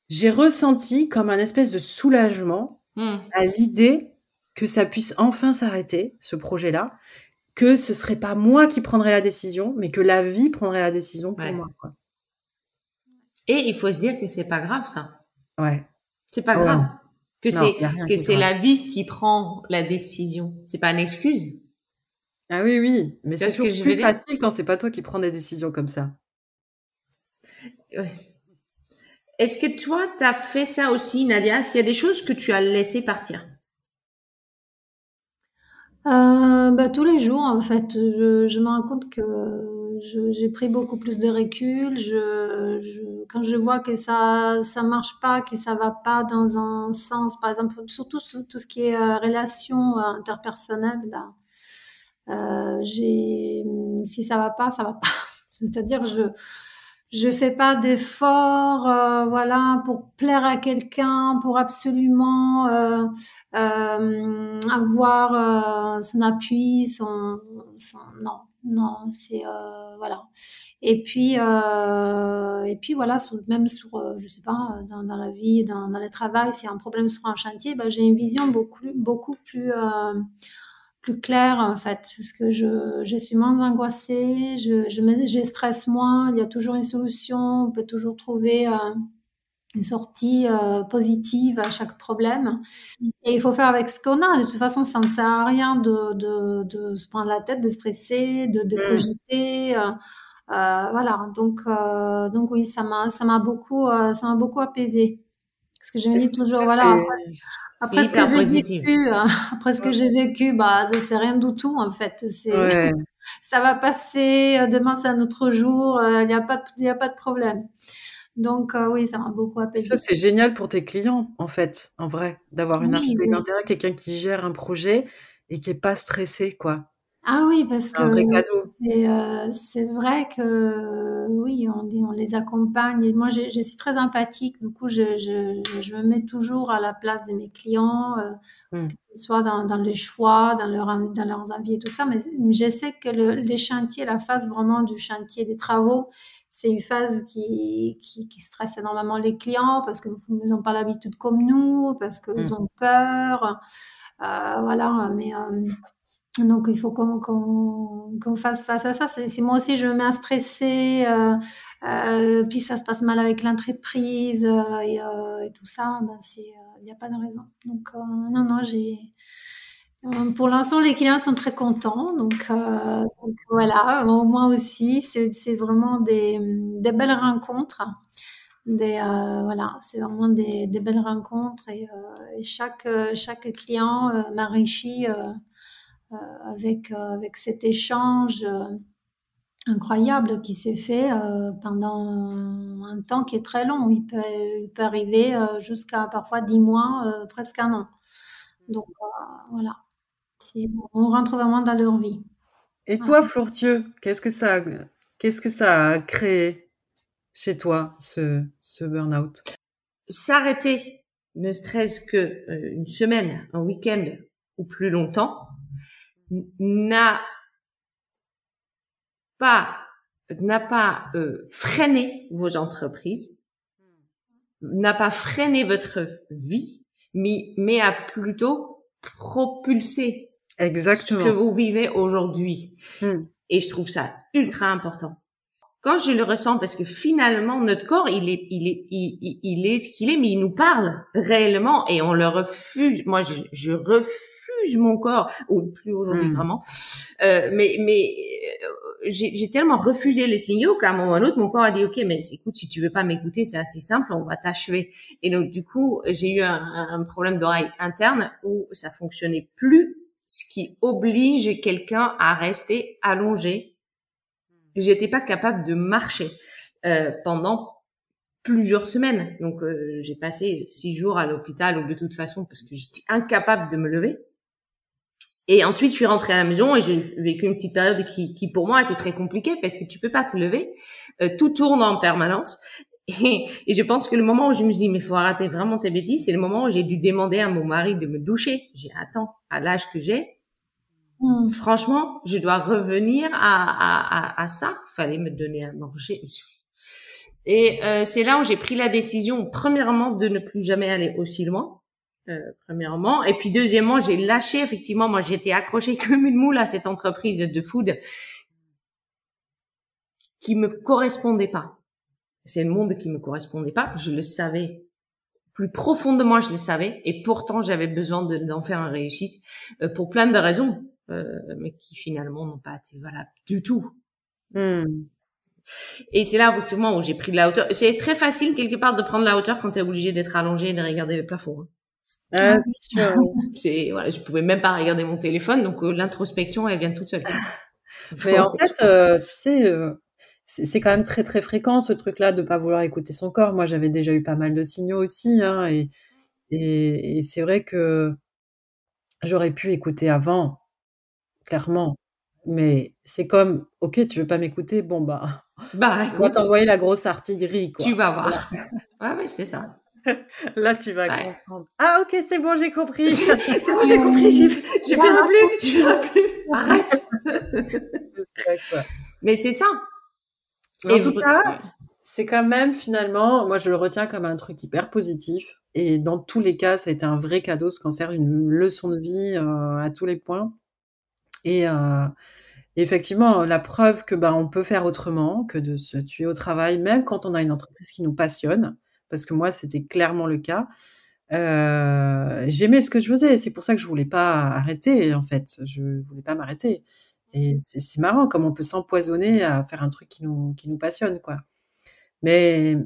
j'ai ressenti comme un espèce de soulagement mmh. à l'idée que ça puisse enfin s'arrêter, ce projet-là, que ce serait pas moi qui prendrais la décision, mais que la vie prendrait la décision pour moi.
Et il faut se dire que c'est pas grave ça.
Ouais.
C'est pas grave. Que c'est que c'est la vie qui prend la décision. C'est pas une excuse.
Ah oui oui, mais c'est plus je facile quand c'est pas toi qui prends des décisions comme ça.
Est-ce que toi tu as fait ça aussi Nadia? Est-ce qu'il y a des choses que tu as laissé partir?
Euh, bah, tous les jours en fait, je, me rends compte que j'ai pris beaucoup plus de recul. Je, quand je vois que ça ça marche pas, que ça va pas dans un sens, par exemple, surtout tout ce qui est euh, relation euh, interpersonnelle, bah, si ça va pas, ça va pas. C'est-à-dire je je fais pas d'efforts, euh, voilà, pour plaire à quelqu'un, pour absolument euh, euh, avoir son appui, son, non, non, c'est voilà. Et puis et puis voilà, même sur, je sais pas, dans, la vie, dans, dans le travail, s'il y a un problème sur un chantier, ben, j'ai une vision beaucoup beaucoup plus plus clair en fait, parce que je, je suis moins angoissée, je, je, je, stresse moins, il y a toujours une solution, on peut toujours trouver euh, une sortie euh, positive à chaque problème. Et il faut faire avec ce qu'on a. De toute façon, ça ne sert à rien de, de, de se prendre la tête, de stresser, de, de mm. cogiter. Euh, voilà, donc, donc oui, ça m'a, beaucoup, ça m'a beaucoup apaisé Parce que je me dis toujours, voilà, après, ce que j'ai vécu, après ce que j'ai vécu, bah, c'est rien du tout, en fait. C'est, ça va passer, demain c'est un autre jour, il n'y a pas, il a pas de problème. Donc oui, ça m'a beaucoup apaisé.
Ça c'est génial pour tes clients en fait, en vrai, d'avoir une architecte d'intérieur, quelqu'un qui gère un projet et qui est pas stressé quoi.
Ah oui, parce que euh, c'est vrai que oui, on, on les accompagne. Et moi, je, je, suis très empathique. Du coup, je, je, je, me mets toujours à la place de mes clients, euh, mmh. que ce soit dans, dans, les choix, dans, leur, dans leurs envies et tout ça. Mais je sais que le, les chantiers, la phase vraiment du chantier des travaux, c'est une phase qui, qui, qui, stresse énormément les clients parce qu'ils n'ont pas l'habitude comme nous, parce qu'ils mmh. ont peur. Euh, voilà, mais euh, donc, il faut qu'on fasse face à ça. Si moi aussi je me mets à stresser, euh, euh, puis ça se passe mal avec l'entreprise euh, et, tout ça, ben il n'y a pas de raison. Donc, non, non, j'ai. Pour l'instant, les clients sont très contents. Donc, donc voilà, moi aussi, c'est vraiment des, belles rencontres. Des, voilà, c'est vraiment des, belles rencontres et, chaque, chaque client m'enrichit avec, euh, avec cet échange euh, incroyable qui s'est fait pendant un temps qui est très long. Il peut, il peut arriver jusqu'à parfois dix mois, presque un an. Donc voilà, on rentre vraiment dans leur vie.
Et toi, Flourtieux, qu'est-ce que ça, qu'est-ce que ça a créé chez toi, ce, ce burn-out?
S'arrêter, ne serait-ce qu'une semaine, un week-end ou plus longtemps, n'a pas n'a pas euh, freiné vos entreprises, n'a pas freiné votre vie, mais, mais a plutôt propulsé
Exactement.
ce que vous vivez aujourd'hui. Hmm. Et je trouve ça ultra important. Quand je le ressens, parce que finalement notre corps, il est, il est, il, il est ce qu'il est, mais il nous parle réellement et on le refuse. Moi, je, je refuse mon corps, ou plus aujourd'hui hmm. vraiment. Euh, mais mais euh, j'ai tellement refusé les signaux qu'à un moment ou à un autre, mon corps a dit ok, mais écoute, si tu veux pas m'écouter, c'est assez simple, on va t'achever. Et donc du coup, j'ai eu un, un problème d'oreille interne où ça fonctionnait plus, ce qui oblige quelqu'un à rester allongé. J'étais pas capable de marcher euh, pendant plusieurs semaines. Donc euh, j'ai passé six jours à l'hôpital ou de toute façon parce que j'étais incapable de me lever. Et ensuite, je suis rentrée à la maison et j'ai vécu une petite période qui, qui pour moi était très compliquée parce que tu peux pas te lever, euh, tout tourne en permanence. Et, et, je pense que le moment où je me suis dit mais faut arrêter vraiment tes bêtises, c'est le moment où j'ai dû demander à mon mari de me doucher. J'ai attends à l'âge que j'ai, hmm. franchement, je dois revenir à, à, à, ça. Il fallait me donner à manger. Et euh, c'est là où j'ai pris la décision, premièrement, de ne plus jamais aller aussi loin. Euh, premièrement. Et puis deuxièmement, j'ai lâché effectivement, moi j'étais accrochée comme une moule à cette entreprise de food qui me correspondait pas. C'est le monde qui me correspondait pas. Je le savais plus profondément, je le savais, et pourtant j'avais besoin d'en faire un réussite euh, pour plein de raisons, euh, mais qui finalement n'ont pas été valables du tout. Hmm. Et c'est là effectivement où j'ai pris de la hauteur. C'est très facile quelque part de prendre la hauteur quand tu es obligé d'être allongé et de regarder le plafond. Hein. Ah, ah c'est voilà, je pouvais même pas regarder mon téléphone, donc euh, l'introspection, elle vient toute seule.
Mais en fait, euh, tu sais, euh, c'est quand même très très fréquent ce truc-là de pas vouloir écouter son corps. Moi, j'avais déjà eu pas mal de signaux aussi, hein, et, et, et c'est vrai que j'aurais pu écouter avant, clairement. Mais c'est comme, ok, tu veux pas m'écouter, bon bah, bah on va t'envoyer la grosse artillerie. Quoi.
Tu vas voir. ouais, ouais, c'est ça.
Là, tu vas comprendre. Ah, ok, c'est bon, j'ai compris.
c'est bon, j'ai compris. J'ai fait plus. Je fais plus. Arrête. Mais c'est ça.
en tout cas, c'est quand même finalement, moi je le retiens comme un truc hyper positif. Et dans tous les cas, ça a été un vrai cadeau ce cancer, une leçon de vie euh, à tous les points. Et euh, effectivement, la preuve que ben, on peut faire autrement que de se tuer au travail, même quand on a une entreprise qui nous passionne parce que moi, c'était clairement le cas. Euh, j'aimais ce que je faisais, c'est pour ça que je voulais pas arrêter, en fait. Je voulais pas m'arrêter. Et c'est marrant comme on peut s'empoisonner à faire un truc qui nous, qui nous passionne, quoi. Mais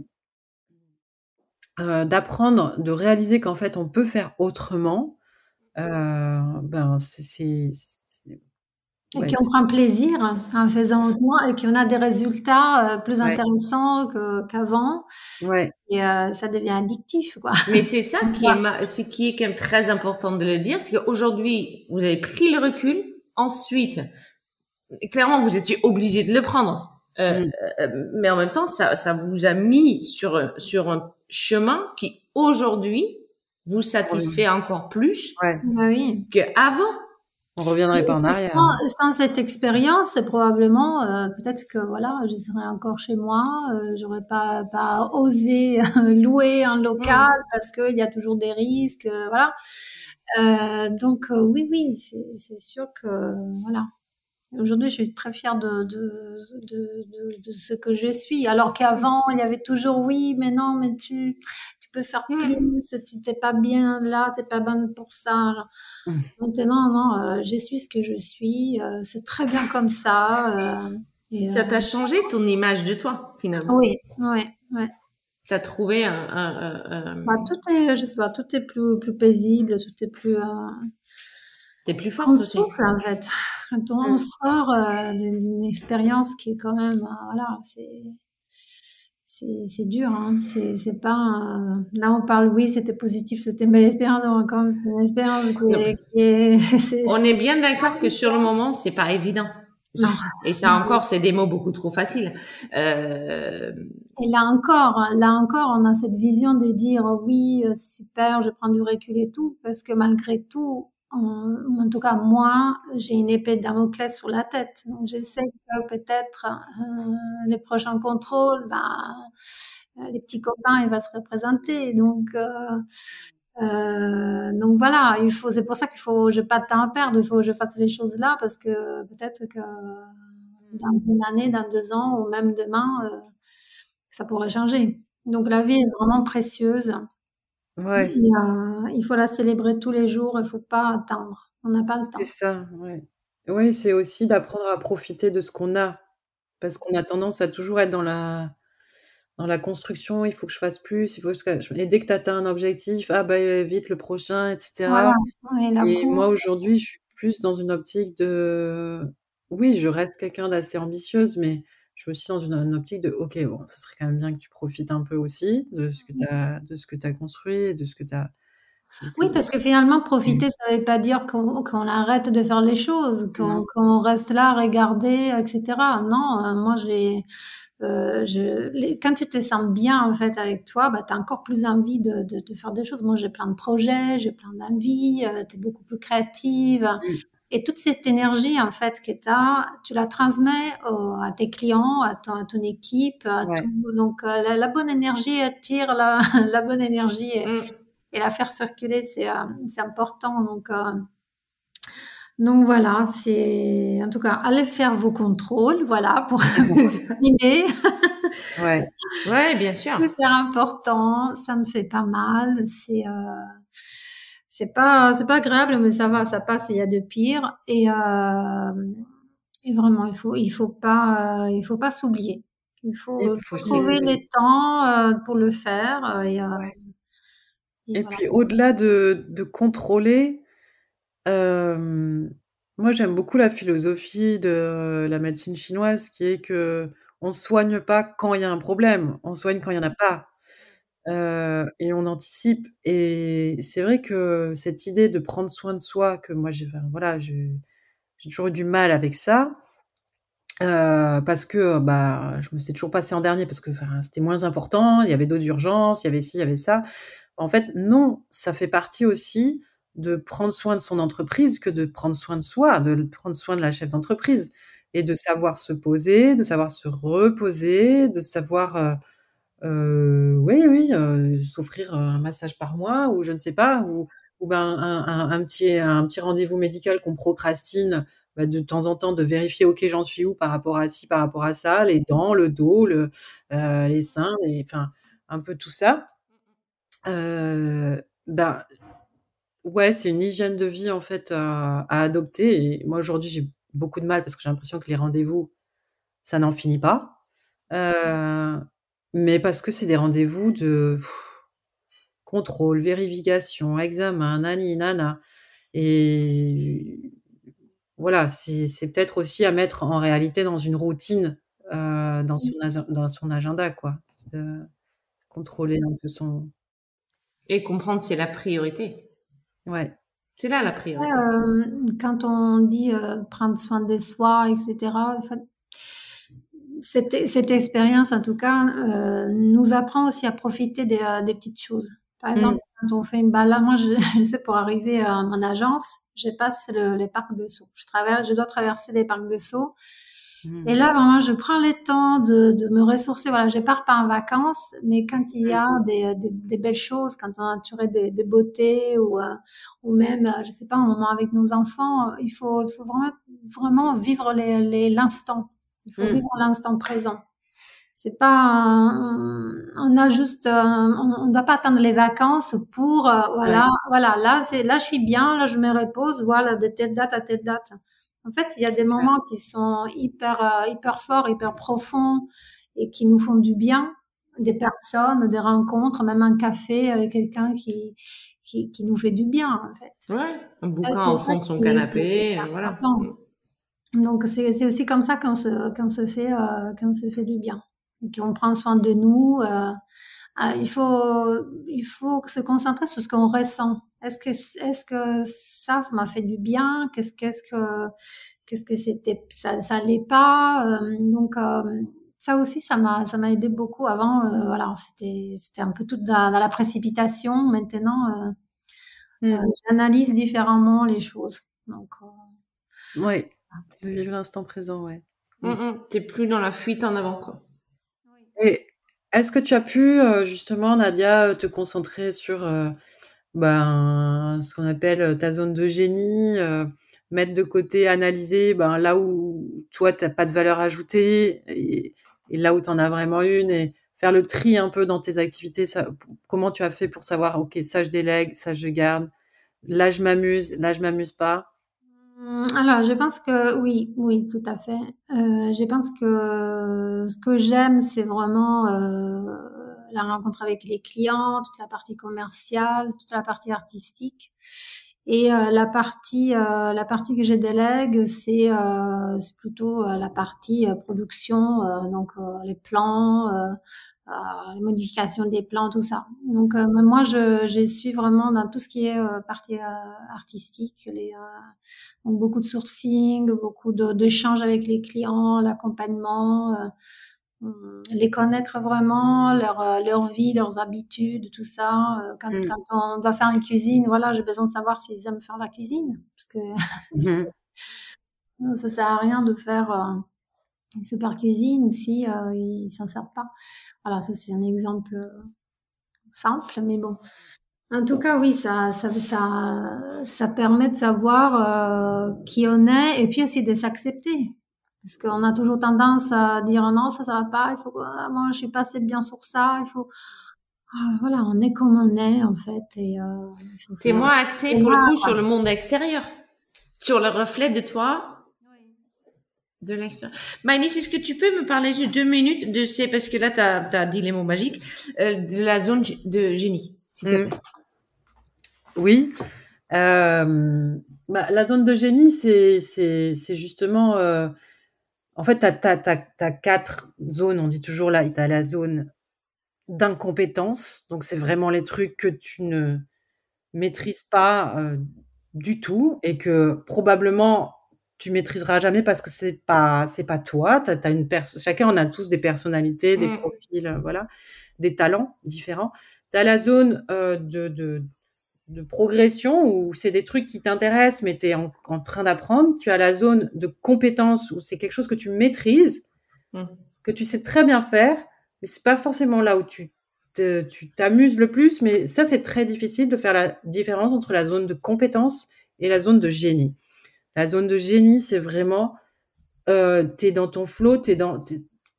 heu, d'apprendre, de réaliser qu'en fait, on peut faire autrement, heu, ben, c'est
Et
ouais,
qu'on
c
prend plaisir en faisant autrement et qu'on a des résultats, heu, plus
Ouais.
intéressants que qu'avant
Ouais.
et heu, ça devient addictif, quoi.
Mais c'est ça qui est ma ce qui est quand même très important de le dire, c'est qu'aujourd'hui, vous avez pris le recul. Ensuite, clairement, vous étiez obligé de le prendre. Heu,
Mmh.
heu, mais en même temps, ça ça vous a mis sur, sur un chemin qui, aujourd'hui, vous
Oui.
satisfait encore plus
Ouais.
Bah oui.
qu'avant.
On reviendrait pas en arrière,
sans sans cette expérience, probablement, heu, peut-être que, voilà, je serais encore chez moi, heu, j'aurais pas pas osé louer un local
Mmh.
parce qu'il y a toujours des risques, heu, voilà. Heu, donc oui, oui, c'est sûr que, voilà. Aujourd'hui, je suis très fière de de de de de ce que je suis. Alors qu'avant, il y avait toujours: «Oui, mais non, mais tu peux faire plus,
Mmh.
tu tu es pas bien là, tu es pas bonne pour ça».
Mmh.
Maintenant, non, heu, je suis ce que je suis, heu, c'est très bien comme ça, et heu,
Ça t'a changé ton image de toi, finalement?
oui, ouais, ouais.
Tu as trouvé un un un,
Bah, tout est je sais pas, tout est plus plus paisible, tout est plus, heu
Tu es plus
on
forte aussi.
souffle, en fait. Quand on
Mmh.
sort, d'une expérience qui est quand même, voilà, c'est c'est dur, hein. C'est pas, là, on parle: «Oui, c'était positif, c'était une belle expérience», non, quand même, c'est une expérience qui est qui est c'est
On est bien d'accord que sur le moment, c'est pas évident.
Non,
Et ça encore, c'est des mots beaucoup trop faciles. Hem
Et là encore là encore, on a cette vision de dire: «Oui, c'est super, je prends du recul et tout», parce que malgré tout, en tout cas moi, j'ai une épée de Damoclès sur la tête. Donc je que peut-être, heu, les prochains contrôles, heu, les petits copains, il va se représenter. Donc heu heu, donc voilà, il faut c'est pour ça qu'il faut j'ai pas de temps à perdre, il faut que je fasse les choses là parce que peut-être que dans 1 année, dans 2 ans ou même demain, heu, ça pourrait changer. Donc la vie est vraiment précieuse et
Ouais.
il faut la célébrer tous les jours, il faut pas attendre. On n'a pas le
C'est
temps.
ça, ouais. Oui, c'est aussi d'apprendre à profiter de ce qu'on a. Parce qu'on a tendance à toujours être dans la dans la construction: «Il faut que je fasse plus, il faut que je» et dès que tu atteins un objectif: «Ah bah, vite le prochain» et
Voilà,
cetera.
ouais, la
Et moi, aujourd'hui, je suis plus dans une optique de oui, je reste quelqu'un d'assez ambitieuse, mais je suis aussi dans une une optique de: «OK, bon, ce serait quand même bien que tu profites un peu aussi de ce que tu as de ce que tu as construit et de ce que tu as que que»
Oui, parce que finalement,
mmh.
profiter, ça veut pas dire qu'on arrête de faire les choses, qu'on reste là regarder, et cetera. Non, heu, moi, j'ai, heu, je les quand tu te sens bien, en fait, avec toi, bah, tu as encore plus envie de de de faire des choses. Moi, j'ai plein de projets, j'ai plein d'envies, heu, tu es beaucoup plus créative
Mmh.
Et toute cette énergie, en fait, que tu as, tu la transmets à tes clients, à ton à ton équipe, à
Ouais.
tout. Donc heu, la la bonne énergie attire la la bonne énergie et
Mmh.
et la faire circuler, c'est, c'est important. Donc heu donc voilà, c'est en tout cas, allez faire vos contrôles, voilà, pour terminer.
Ouais.
Ouais, bien sûr.
Super important, ça ne fait pas mal, c'est, c'est pas c'est pas agréable, mais ça va, ça passe, il y a de pire et hem et vraiment, il faut il faut pas, heu, il faut pas s'oublier. Il faut faut trouver les temps, heu, pour le faire, et heu
Ouais.
et
Et
voilà.
puis au-delà de de contrôler, moi, j'aime beaucoup la philosophie de la médecine chinoise qui est qu'on soigne pas quand il y a un problème, on soigne quand il y en a pas, et on anticipe et c'est vrai que cette idée de prendre soin de soi que moi j'ai voilà, toujours eu du mal avec ça, parce que, bah, je me suis toujours passée en dernier parce que, c'était moins important, il y avait d'autres urgences, il y avait ci, il y avait ça. En fait, non, ça fait partie aussi de prendre soin de son entreprise que de prendre soin de soi, de prendre soin de la chef d'entreprise et de savoir se poser, de savoir se reposer, de savoir, heu, oui, oui, heu, s'offrir, heu, un massage par mois ou je ne sais pas ou ben, un petit rendez-vous médical qu'on procrastine, bah, de temps en temps de vérifier: «OK, j'en suis où par rapport à ci, par rapport à ça», les dents, le dos, le les seins un peu tout ça. Ben, ouais, c'est une hygiène de vie, en fait, à adopter et moi, aujourd'hui, j'ai beaucoup de mal parce que j'ai l'impression que les rendez-vous, ça n'en finit pas, mais parce que c'est des rendez-vous de contrôle, vérification, examen, nani, nana. Et voilà, c'est peut-être aussi à mettre en réalité dans une routine, euh, dans, son, dans son agenda, quoi. De contrôler un peu son.
Et comprendre c'est la priorité.
Ouais.
C'est là la priorité.
Euh, quand on dit euh, prendre soin de soi, etc., cette, cette, expérience, en tout cas, nous apprend aussi à profiter des, des petites choses. Par exemple, mmh. quand on fait une balade, moi, je, je sais, pour arriver en agence, je passe les parcs de Sceaux. Je, traverse, je dois traverser les parcs de Sceaux. Mmh. Et là, vraiment, je prends le temps de, de, me ressourcer. Voilà, je pars pas en vacances, mais quand il y a mmh. des, des, des belles choses, quand on a naturé des, des beautés ou, euh, ou même, euh, je sais pas, un moment avec nos enfants, il faut, il faut vraiment, vraiment vivre l'instant. Il faut mmh. vivre l'instant présent. C'est pas, on a juste, euh, on ne doit pas attendre les vacances pour, euh, voilà, voilà, là, c'est, là, je suis bien, là, je me repose, voilà, de telle date à telle date. En fait, il y a des moments qui sont hyper, euh, hyper forts, hyper profonds et qui nous font du bien. Des personnes, des rencontres, même un café avec quelqu'un qui, qui, qui, nous fait du bien, en fait.
Ouais, un bouquin au fond de son canapé, voilà.
Donc, c'est aussi comme ça qu'on se, qu'on se fait, qu'on se fait du bien qu'on prend soin de nous. Euh, euh, il faut il faut se concentrer sur ce qu'on ressent. Est-ce que est-ce que ça ça m'a fait du bien? Qu'est-ce qu'est-ce que qu'est-ce que c'était ça ça l'est pas? Euh, donc ça aussi ça m'a ça m'a aidé beaucoup avant voilà c'était c'était un peu tout dans, la précipitation maintenant mmh. j'analyse différemment les choses donc
oui vivre l'instant présent ouais
mmh, mmh. t'es plus dans la fuite en avant quoi
et est-ce que tu as pu, euh, justement, Nadia, te concentrer sur, euh, ben, ce qu'on appelle, ta zone de génie, euh, mettre de côté, analyser, ben, là où toi tu as pas de valeur ajoutée et et là où tu en as vraiment une et faire le tri un peu dans tes activités, ça comment tu as fait pour savoir: «OK, ça je délègue, ça je garde, là je m'amuse, là je m'amuse pas»?
Mmh, alors, je pense que oui, oui, tout à fait. Euh, je pense que ce que j'aime, c'est vraiment euh, la rencontre avec les clients, toute la partie commerciale, toute la partie artistique. Et euh, la partie, euh, la partie que je délègue, c'est euh, plutôt euh, la partie production, donc les plans, euh, les modifications des plans, tout ça. Donc euh, moi, je, je, suis vraiment dans tout ce qui est euh, partie artistique, les, donc beaucoup de sourcing, beaucoup d'échanges avec les clients, l'accompagnement, les connaître vraiment, leur, leur vie, leurs habitudes, tout ça. Quand, mmh. quand on doit faire une cuisine, voilà, j'ai besoin de savoir s'ils aiment faire la cuisine, parce que mmh. ça sert à rien de faire super cuisine si euh, ils s'en servent pas. Voilà, ça c'est un exemple euh, simple, mais bon. En tout cas, oui, ça, ça, ça, ça permet de savoir euh, qui on est et puis aussi de s'accepter. Parce qu'on a toujours tendance à dire non, ça, ça va pas, il faut, ah, moi, je suis pas assez bien sur ça, il faut, ah, voilà, on est comme on est, en fait. Et, euh,
T'es moins axé, pour le coup, sur le monde extérieur. Sur le reflet de toi, de l'extérieur. Maïlis, est-ce que tu peux me parler juste deux minutes de ces, parce que là, tu as, dit les mots magiques, euh, de la zone de génie, s'il te mm. plaît.
Oui. Euh, bah, la zone de génie, c'est justement. Euh, en fait, tu as, quatre zones. On dit toujours là, tu as la zone d'incompétence. Donc, c'est vraiment les trucs que tu ne maîtrises pas du tout et que probablement tu maîtriseras jamais parce que c'est pas c'est pas toi. as une chacun on a tous des personnalités, des mmh. profils, euh, voilà, des talents différents. Tu as la zone euh, de, de, de, progression où c'est des trucs qui t'intéressent mais tu es en, train d'apprendre. Tu as la zone de compétence où c'est quelque chose que tu maîtrises, mmh. que tu sais très bien faire, mais c'est pas forcément là où tu tu t'amuses le plus, mais ça c'est très difficile de faire la différence entre la zone de compétence et la zone de génie. La zone de génie, c'est vraiment, euh, tu es dans ton flow, es dans,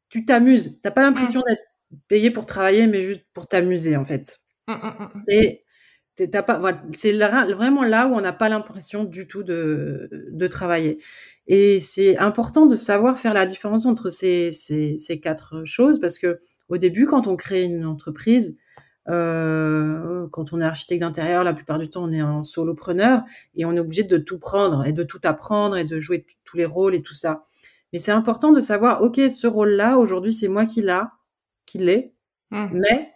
tu t'amuses. Tu n'as pas l'impression mmh. d'être payé pour travailler, mais juste pour t'amuser, en fait. Mmh, mmh, Et c'est vraiment là où on n'a pas l'impression du tout de, de travailler. Et c'est important de savoir faire la différence entre ces, ces, ces, quatre choses parce que au début, quand on crée une entreprise, euh, quand on est architecte d'intérieur, la plupart du temps, on est en solopreneur et on est obligé de tout prendre et de tout apprendre et de jouer tous les rôles et tout ça. Mais c'est important de savoir, ok, ce rôle-là, aujourd'hui, c'est moi qui l'a, qui l'ai, mmh. mais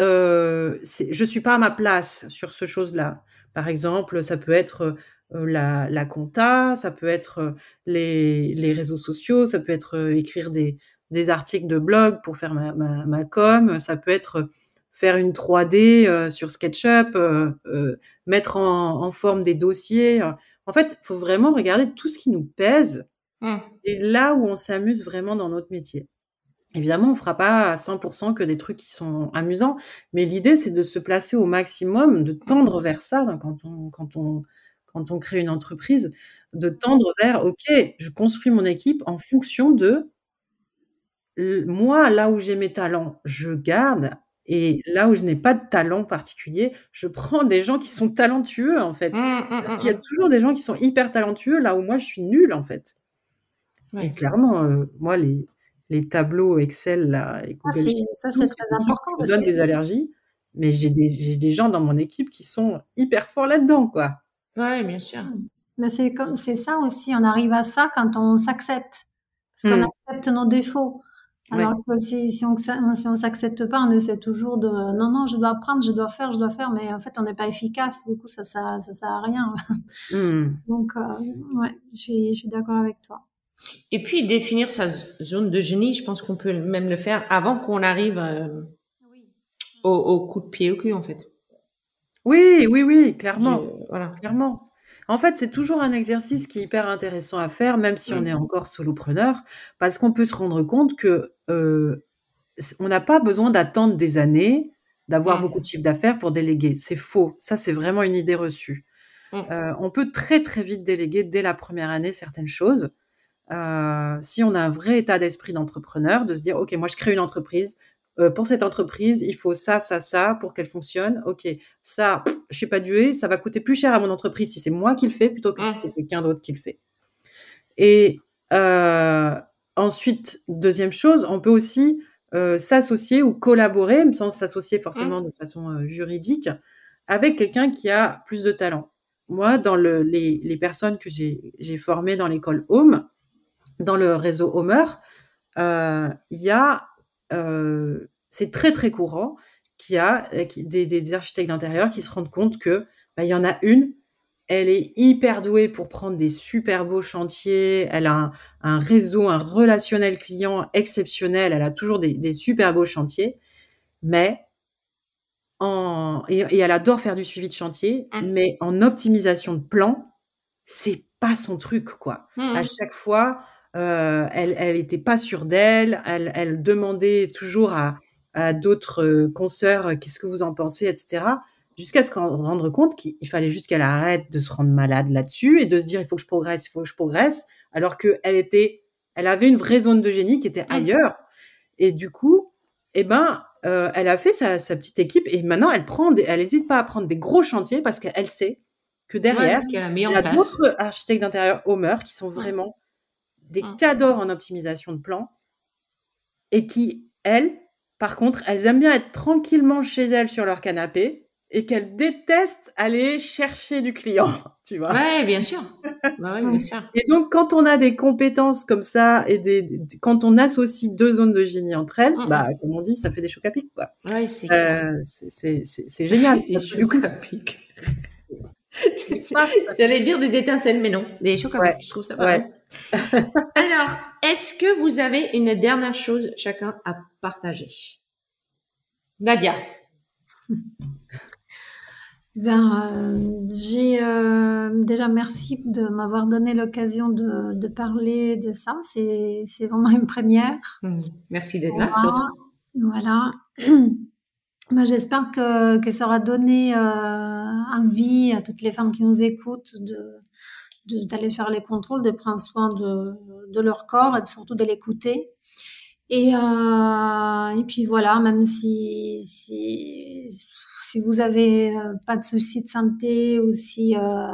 euh, je suis pas à ma place sur ce chose-là. Par exemple, ça peut être euh, la, la, compta, ça peut être euh, les, les, réseaux sociaux, ça peut être écrire des, des, articles de blog pour faire ma, ma, ma, com, ça peut être faire une 3D euh, sur SketchUp, euh, mettre en, en, forme des dossiers. En fait, il faut vraiment regarder tout ce qui nous pèse mmh. et là où on s'amuse vraiment dans notre métier. Évidemment, on fera pas à 100% que des trucs qui sont amusants, mais l'idée, c'est de se placer au maximum, de tendre vers ça quand on, quand on, quand on crée une entreprise, de tendre vers, OK, je construis mon équipe en fonction de moi, là où j'ai mes talents, je garde. Et là où je n'ai pas de talent particulier, je prends des gens qui sont talentueux, en fait. Mmh, mmh, Parce qu'il y a mmh, toujours des gens qui sont hyper talentueux, là où moi, je suis nulle, en fait. Et clairement, euh, moi, les, les tableaux Excel là, et
ah, ça, c'est très important.
Ça me donne des allergies, mais j'ai des, des, gens dans mon équipe qui sont hyper forts là-dedans, quoi.
Oui, bien sûr.
Mmh. Mais c'est comme c'est ça aussi, on arrive à ça quand on s'accepte, parce qu'on mmh. accepte nos défauts. Alors que si, si on si on s'accepte pas, on essaie toujours de non non, je dois apprendre, je dois faire, je dois faire, mais en fait on n'est pas efficace. Du coup, ça ça ça sert à rien. Mmh. Donc euh, ouais, je suis, je suis d'accord avec toi.
Et puis définir sa zone de génie, je pense qu'on peut même le faire avant qu'on arrive euh, au, coup de pied au cul, en fait.
Oui, oui, oui, clairement. voilà. Clairement. En fait, c'est toujours un exercice qui est hyper intéressant à faire, même si on mmh. est encore solopreneur, parce qu'on peut se rendre compte que euh, on n'a pas besoin d'attendre des années, d'avoir mmh. beaucoup de chiffre d'affaires pour déléguer. C'est faux. Ça, c'est vraiment une idée reçue. Mmh. Euh, on peut très très vite déléguer dès la première année certaines choses. Euh, si on a un vrai état d'esprit d'entrepreneur, de se dire, OK, moi je crée une entreprise, euh, pour cette entreprise, il faut ça, ça, ça pour qu'elle fonctionne. OK, ça, je sais pas dué, ça va coûter plus cher à mon entreprise si c'est moi qui le fais plutôt que si c'est quelqu'un d'autre qui le fait. Et euh, ensuite, deuxième chose, on peut aussi s'associer ou collaborer, sans s'associer forcément mmh. de façon juridique, avec quelqu'un qui a plus de talent. Moi, dans le, les, les personnes que j'ai formées dans l'école Home, dans le réseau Homer, euh, il y a, euh, c'est très très courant qu'il y a euh, des, des architectes d'intérieur qui se rendent compte que bah, il y en a une, elle est hyper douée pour prendre des super beaux chantiers, elle a un, réseau, un relationnel client exceptionnel, elle a toujours des, des super beaux chantiers, mais en, et, et, elle adore faire du suivi de chantier, mmh. mais en optimisation de plan, c'est pas son truc quoi. Mmh. À chaque fois, euh, elle elle était pas sûre d'elle, elle, elle demandait toujours à, à d'autres euh, consoeurs euh, qu'est-ce que vous en pensez, etc. Jusqu'à ce qu'on rende compte qu'il fallait juste qu'elle arrête de se rendre malade là-dessus et de se dire il faut que je progresse, il faut que je progresse, alors qu'elle était, elle avait une vraie zone de génie qui était ailleurs. Et du coup, eh ben, euh, elle a fait sa, sa, petite équipe et maintenant elle prend, des, elle n'hésite pas à prendre des gros chantiers parce qu'elle sait que derrière, ouais, il y a d'autres architectes d'intérieur Homer qui sont vraiment des mmh. cadors en optimisation de plan et qui, elles, par contre, elles aiment bien être tranquillement chez elles sur leur canapé et qu'elles détestent aller chercher du client, tu vois.
Ouais, bien sûr. bah ouais, bien sûr.
Et donc, quand on a des compétences comme ça et des, quand on associe deux zones de génie entre elles, mmh. bah, comme on dit, ça fait des chocs à pic, quoi.
Ouais, c'est
euh, C'est génial.
J'allais dire des étincelles, mais non, des chocolats. Je trouve ça pas ouais. Alors, est-ce que vous avez une dernière chose chacun à partager? Nadia.
Ben, euh, j'ai euh, déjà merci de m'avoir donné l'occasion de, de, parler de ça. C'est vraiment une première.
Mmh. Merci d'être là.
Voilà. Ben, j'espère que, que ça aura donné euh, envie à toutes les femmes qui nous écoutent de d'aller faire les contrôles, de prendre soin de, de leur corps et surtout de l'écouter. Et, euh, et puis voilà, même si, si, si vous avez euh, pas de soucis de santé ou si, euh,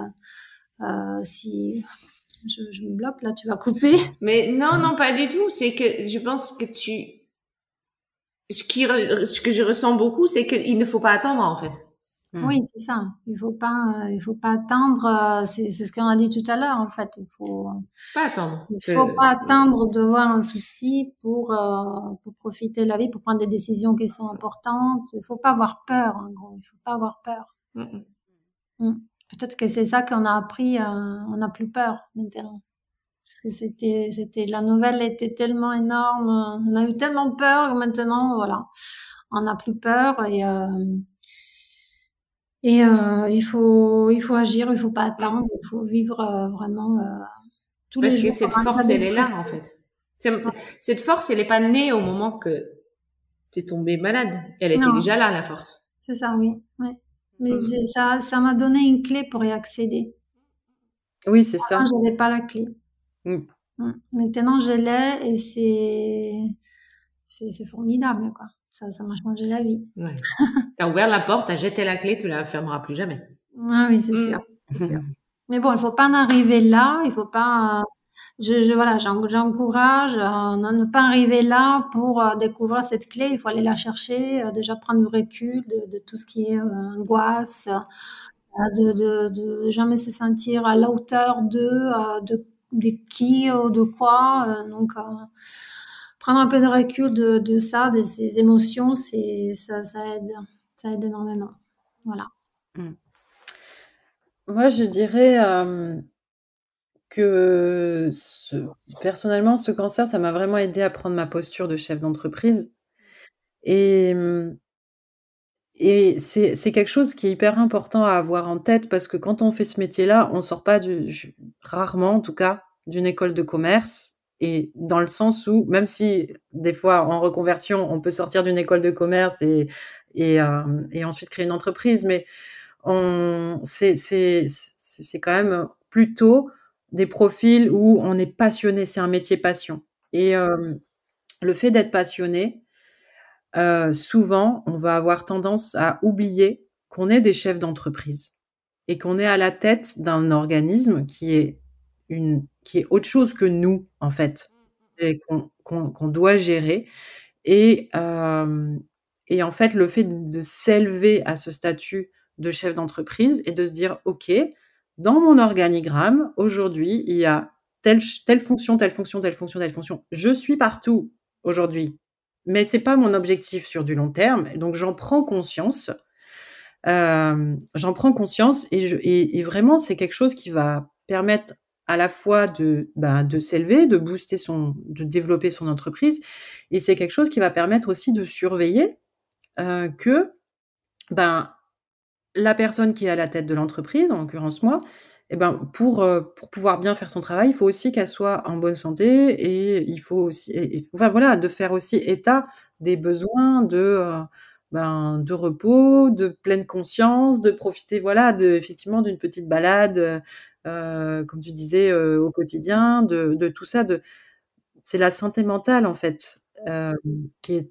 euh, si je, je, me bloque là, tu vas couper.
Mais non, non, pas du tout. C'est que je pense que tu ce, qui, ce que je ressens beaucoup, c'est qu'il ne faut pas attendre en fait.
Hmm. Oui, c'est ça. Il faut pas, il faut pas attendre. Euh, c'est ce qu'on a dit tout à l'heure, en fait. Il faut
pas attendre.
Il faut pas attendre de voir un souci pour euh, pour profiter de la vie, pour prendre des décisions qui sont importantes. Il faut pas avoir peur. En gros, il faut pas avoir peur. Hmm. Peut-être que c'est ça qu'on a appris. Euh, on n'a plus peur maintenant. Parce que c'était, c'était la nouvelle était tellement énorme. On a eu tellement peur que maintenant, voilà, on n'a plus peur et euh, et euh, il faut, il faut agir, il faut pas attendre, il faut vivre euh, vraiment
tous les jours. Parce que cette force, elle est là, en fait. Cette force, elle n'est pas née au moment que tu es tombé malade. Elle était déjà là, la force.
C'est ça, oui. Ouais. Mais mm. ça, ça m'a donné une clé pour y accéder.
Oui, c'est ça.
Je n'avais pas la clé. Mm. Mm. Maintenant, je l'ai et c'est, c'est formidable, quoi. Ça, ça m'a changé la vie.
Ouais. tu as ouvert la porte, tu as jeté la clé, tu la fermeras plus jamais.
Ah oui, c'est sûr, sûr. Mais bon, il faut pas en arriver là, il faut pas. Je, je voilà, j'encourage à ne pas arriver là pour euh, découvrir cette clé. Il faut aller la chercher, euh, déjà prendre du recul de, de tout ce qui est euh, angoisse, de, de, de, jamais se sentir à la hauteur de, de, de qui ou de quoi. donc, prendre un peu de recul de, de ça, de ces émotions, c'est ça, ça aide, ça aide énormément. Voilà. Mmh.
Moi, je dirais que personnellement, ce cancer, ça m'a vraiment aidé à prendre ma posture de chef d'entreprise. Et, et c'est, quelque chose qui est hyper important à avoir en tête parce que quand on fait ce métier-là, on sort pas rarement en tout cas, d'une école de commerce et dans le sens où, même si des fois en reconversion, on peut sortir d'une école de commerce et, euh, ensuite créer une entreprise, mais c'est quand même plutôt des profils où on est passionné, c'est un métier passion. Et euh, le fait d'être passionné, euh, souvent, on va avoir tendance à oublier qu'on est des chefs d'entreprise et qu'on est à la tête d'un organisme qui est une qui est autre chose que nous, en fait, et qu'on doit gérer. Et, et en fait, le fait de, s'élever à ce statut de chef d'entreprise et de se dire, OK, dans mon organigramme, aujourd'hui, il y a telle, telle fonction, telle fonction, telle fonction, telle fonction. Je suis partout aujourd'hui, mais c'est pas mon objectif sur du long terme. Donc, j'en prends conscience. j'en prends conscience et, vraiment, c'est quelque chose qui va permettre à la fois de, ben, de s'élever, de booster son, de développer son entreprise. Et c'est quelque chose qui va permettre aussi de surveiller euh, que ben, la personne qui est à la tête de l'entreprise, en l'occurrence moi, eh ben, pour, euh, pour pouvoir bien faire son travail, il faut aussi qu'elle soit en bonne santé et il faut aussi, enfin voilà, de faire aussi état des besoins de, euh, ben, de repos, de pleine conscience, de profiter, voilà, de, effectivement, d'une petite balade euh, comme tu disais, au quotidien, de, de, tout ça. De... C'est la santé mentale, en fait, qui, est,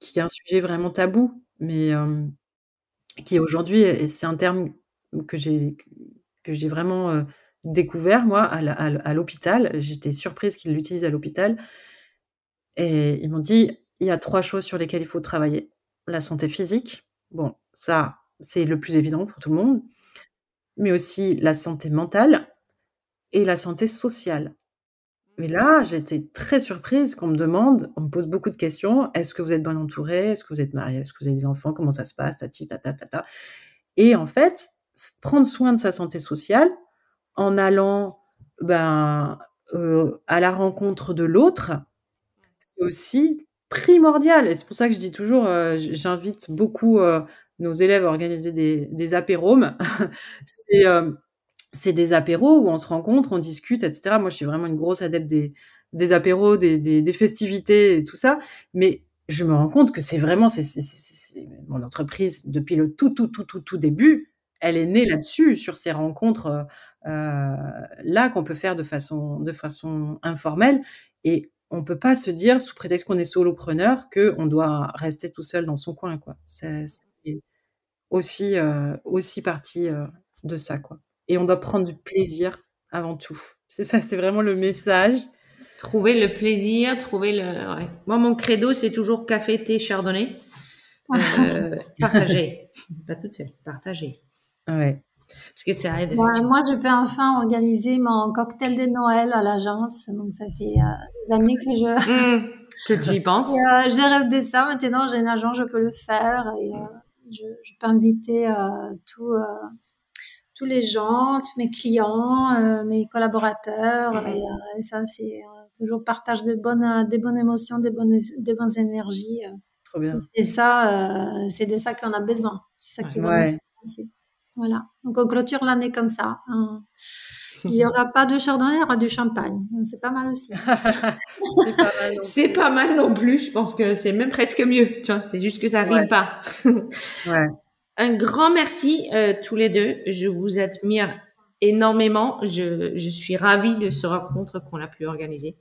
qui est un sujet vraiment tabou, mais qui aujourd'hui, et c'est un terme que j'ai que j'ai vraiment découvert, moi, à, l'hôpital. J'étais surprise qu'ils l'utilisent à l'hôpital. Et ils m'ont dit, il y a trois choses sur lesquelles il faut travailler. La santé physique, bon, ça, c'est le plus évident pour tout le monde mais aussi la santé mentale et la santé sociale. Mais là, j'étais très surprise qu'on me demande, on me pose beaucoup de questions. Est-ce que vous êtes bien entouré Est-ce que vous êtes marié Est-ce que vous avez des enfants? Comment ça se passe? Tati, tata, tata. Et en fait, prendre soin de sa santé sociale en allant ben, euh, à la rencontre de l'autre, c'est aussi primordial. Et c'est pour ça que je dis toujours, euh, j'invite beaucoup euh, nos élèves organisaient des, des apéromes. Euh, c'est des apéros où on se rencontre, on discute, etc. Moi, je suis vraiment une grosse adepte des, des apéros, des, des, festivités et tout ça. Mais je me rends compte que c'est vraiment, c'est mon entreprise depuis le tout, tout, tout, tout, tout début. Elle est née là-dessus, sur ces rencontres euh, là qu'on peut faire de façon, de façon informelle. Et on peut pas se dire, sous prétexte qu'on est solopreneur, qu'on doit rester tout seul dans son coin. Quoi. C'est, aussi, euh, aussi partie euh, de ça, quoi. Et on doit prendre du plaisir avant tout. C'est ça, c'est vraiment le message.
Trouver le plaisir, trouver le. Moi, mon credo, c'est toujours café, thé, chardonnay. Euh, partager. Pas toute seule, partager.
Ouais.
Parce que ça aide.
moi, je peux enfin organiser mon cocktail de Noël à l'agence. Donc, ça fait euh, des années que je.
Mmh, que tu y penses.
euh, j'ai rêvé de ça. Maintenant, j'ai une agence, je peux le faire. Et euh, je, je, peux inviter euh, tout, euh, tous les gens, tous mes clients, euh, mes collaborateurs. Mmh. Et, et, ça, c'est toujours partage de bonnes, des bonnes émotions, des bonnes, des bonnes énergies.
Trop bien.
C'est ça, c'est de ça qu'on a besoin. C'est ça qui va
ouais.
nous voilà. Donc on clôture l'année comme ça. Hein. Il n'y aura pas de chardonnay, il y aura du champagne. C'est pas mal aussi.
c'est pas, pas, mal non plus. Je pense que c'est même presque mieux. Tu vois, c'est juste que ça rime
ouais.
pas.
ouais.
Un grand merci euh, tous les deux. Je vous admire énormément. Je, je suis ravie de ce rencontre qu'on a pu organiser.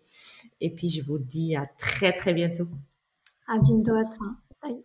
Et puis je vous dis à très très bientôt.
À bientôt à toi. Bye.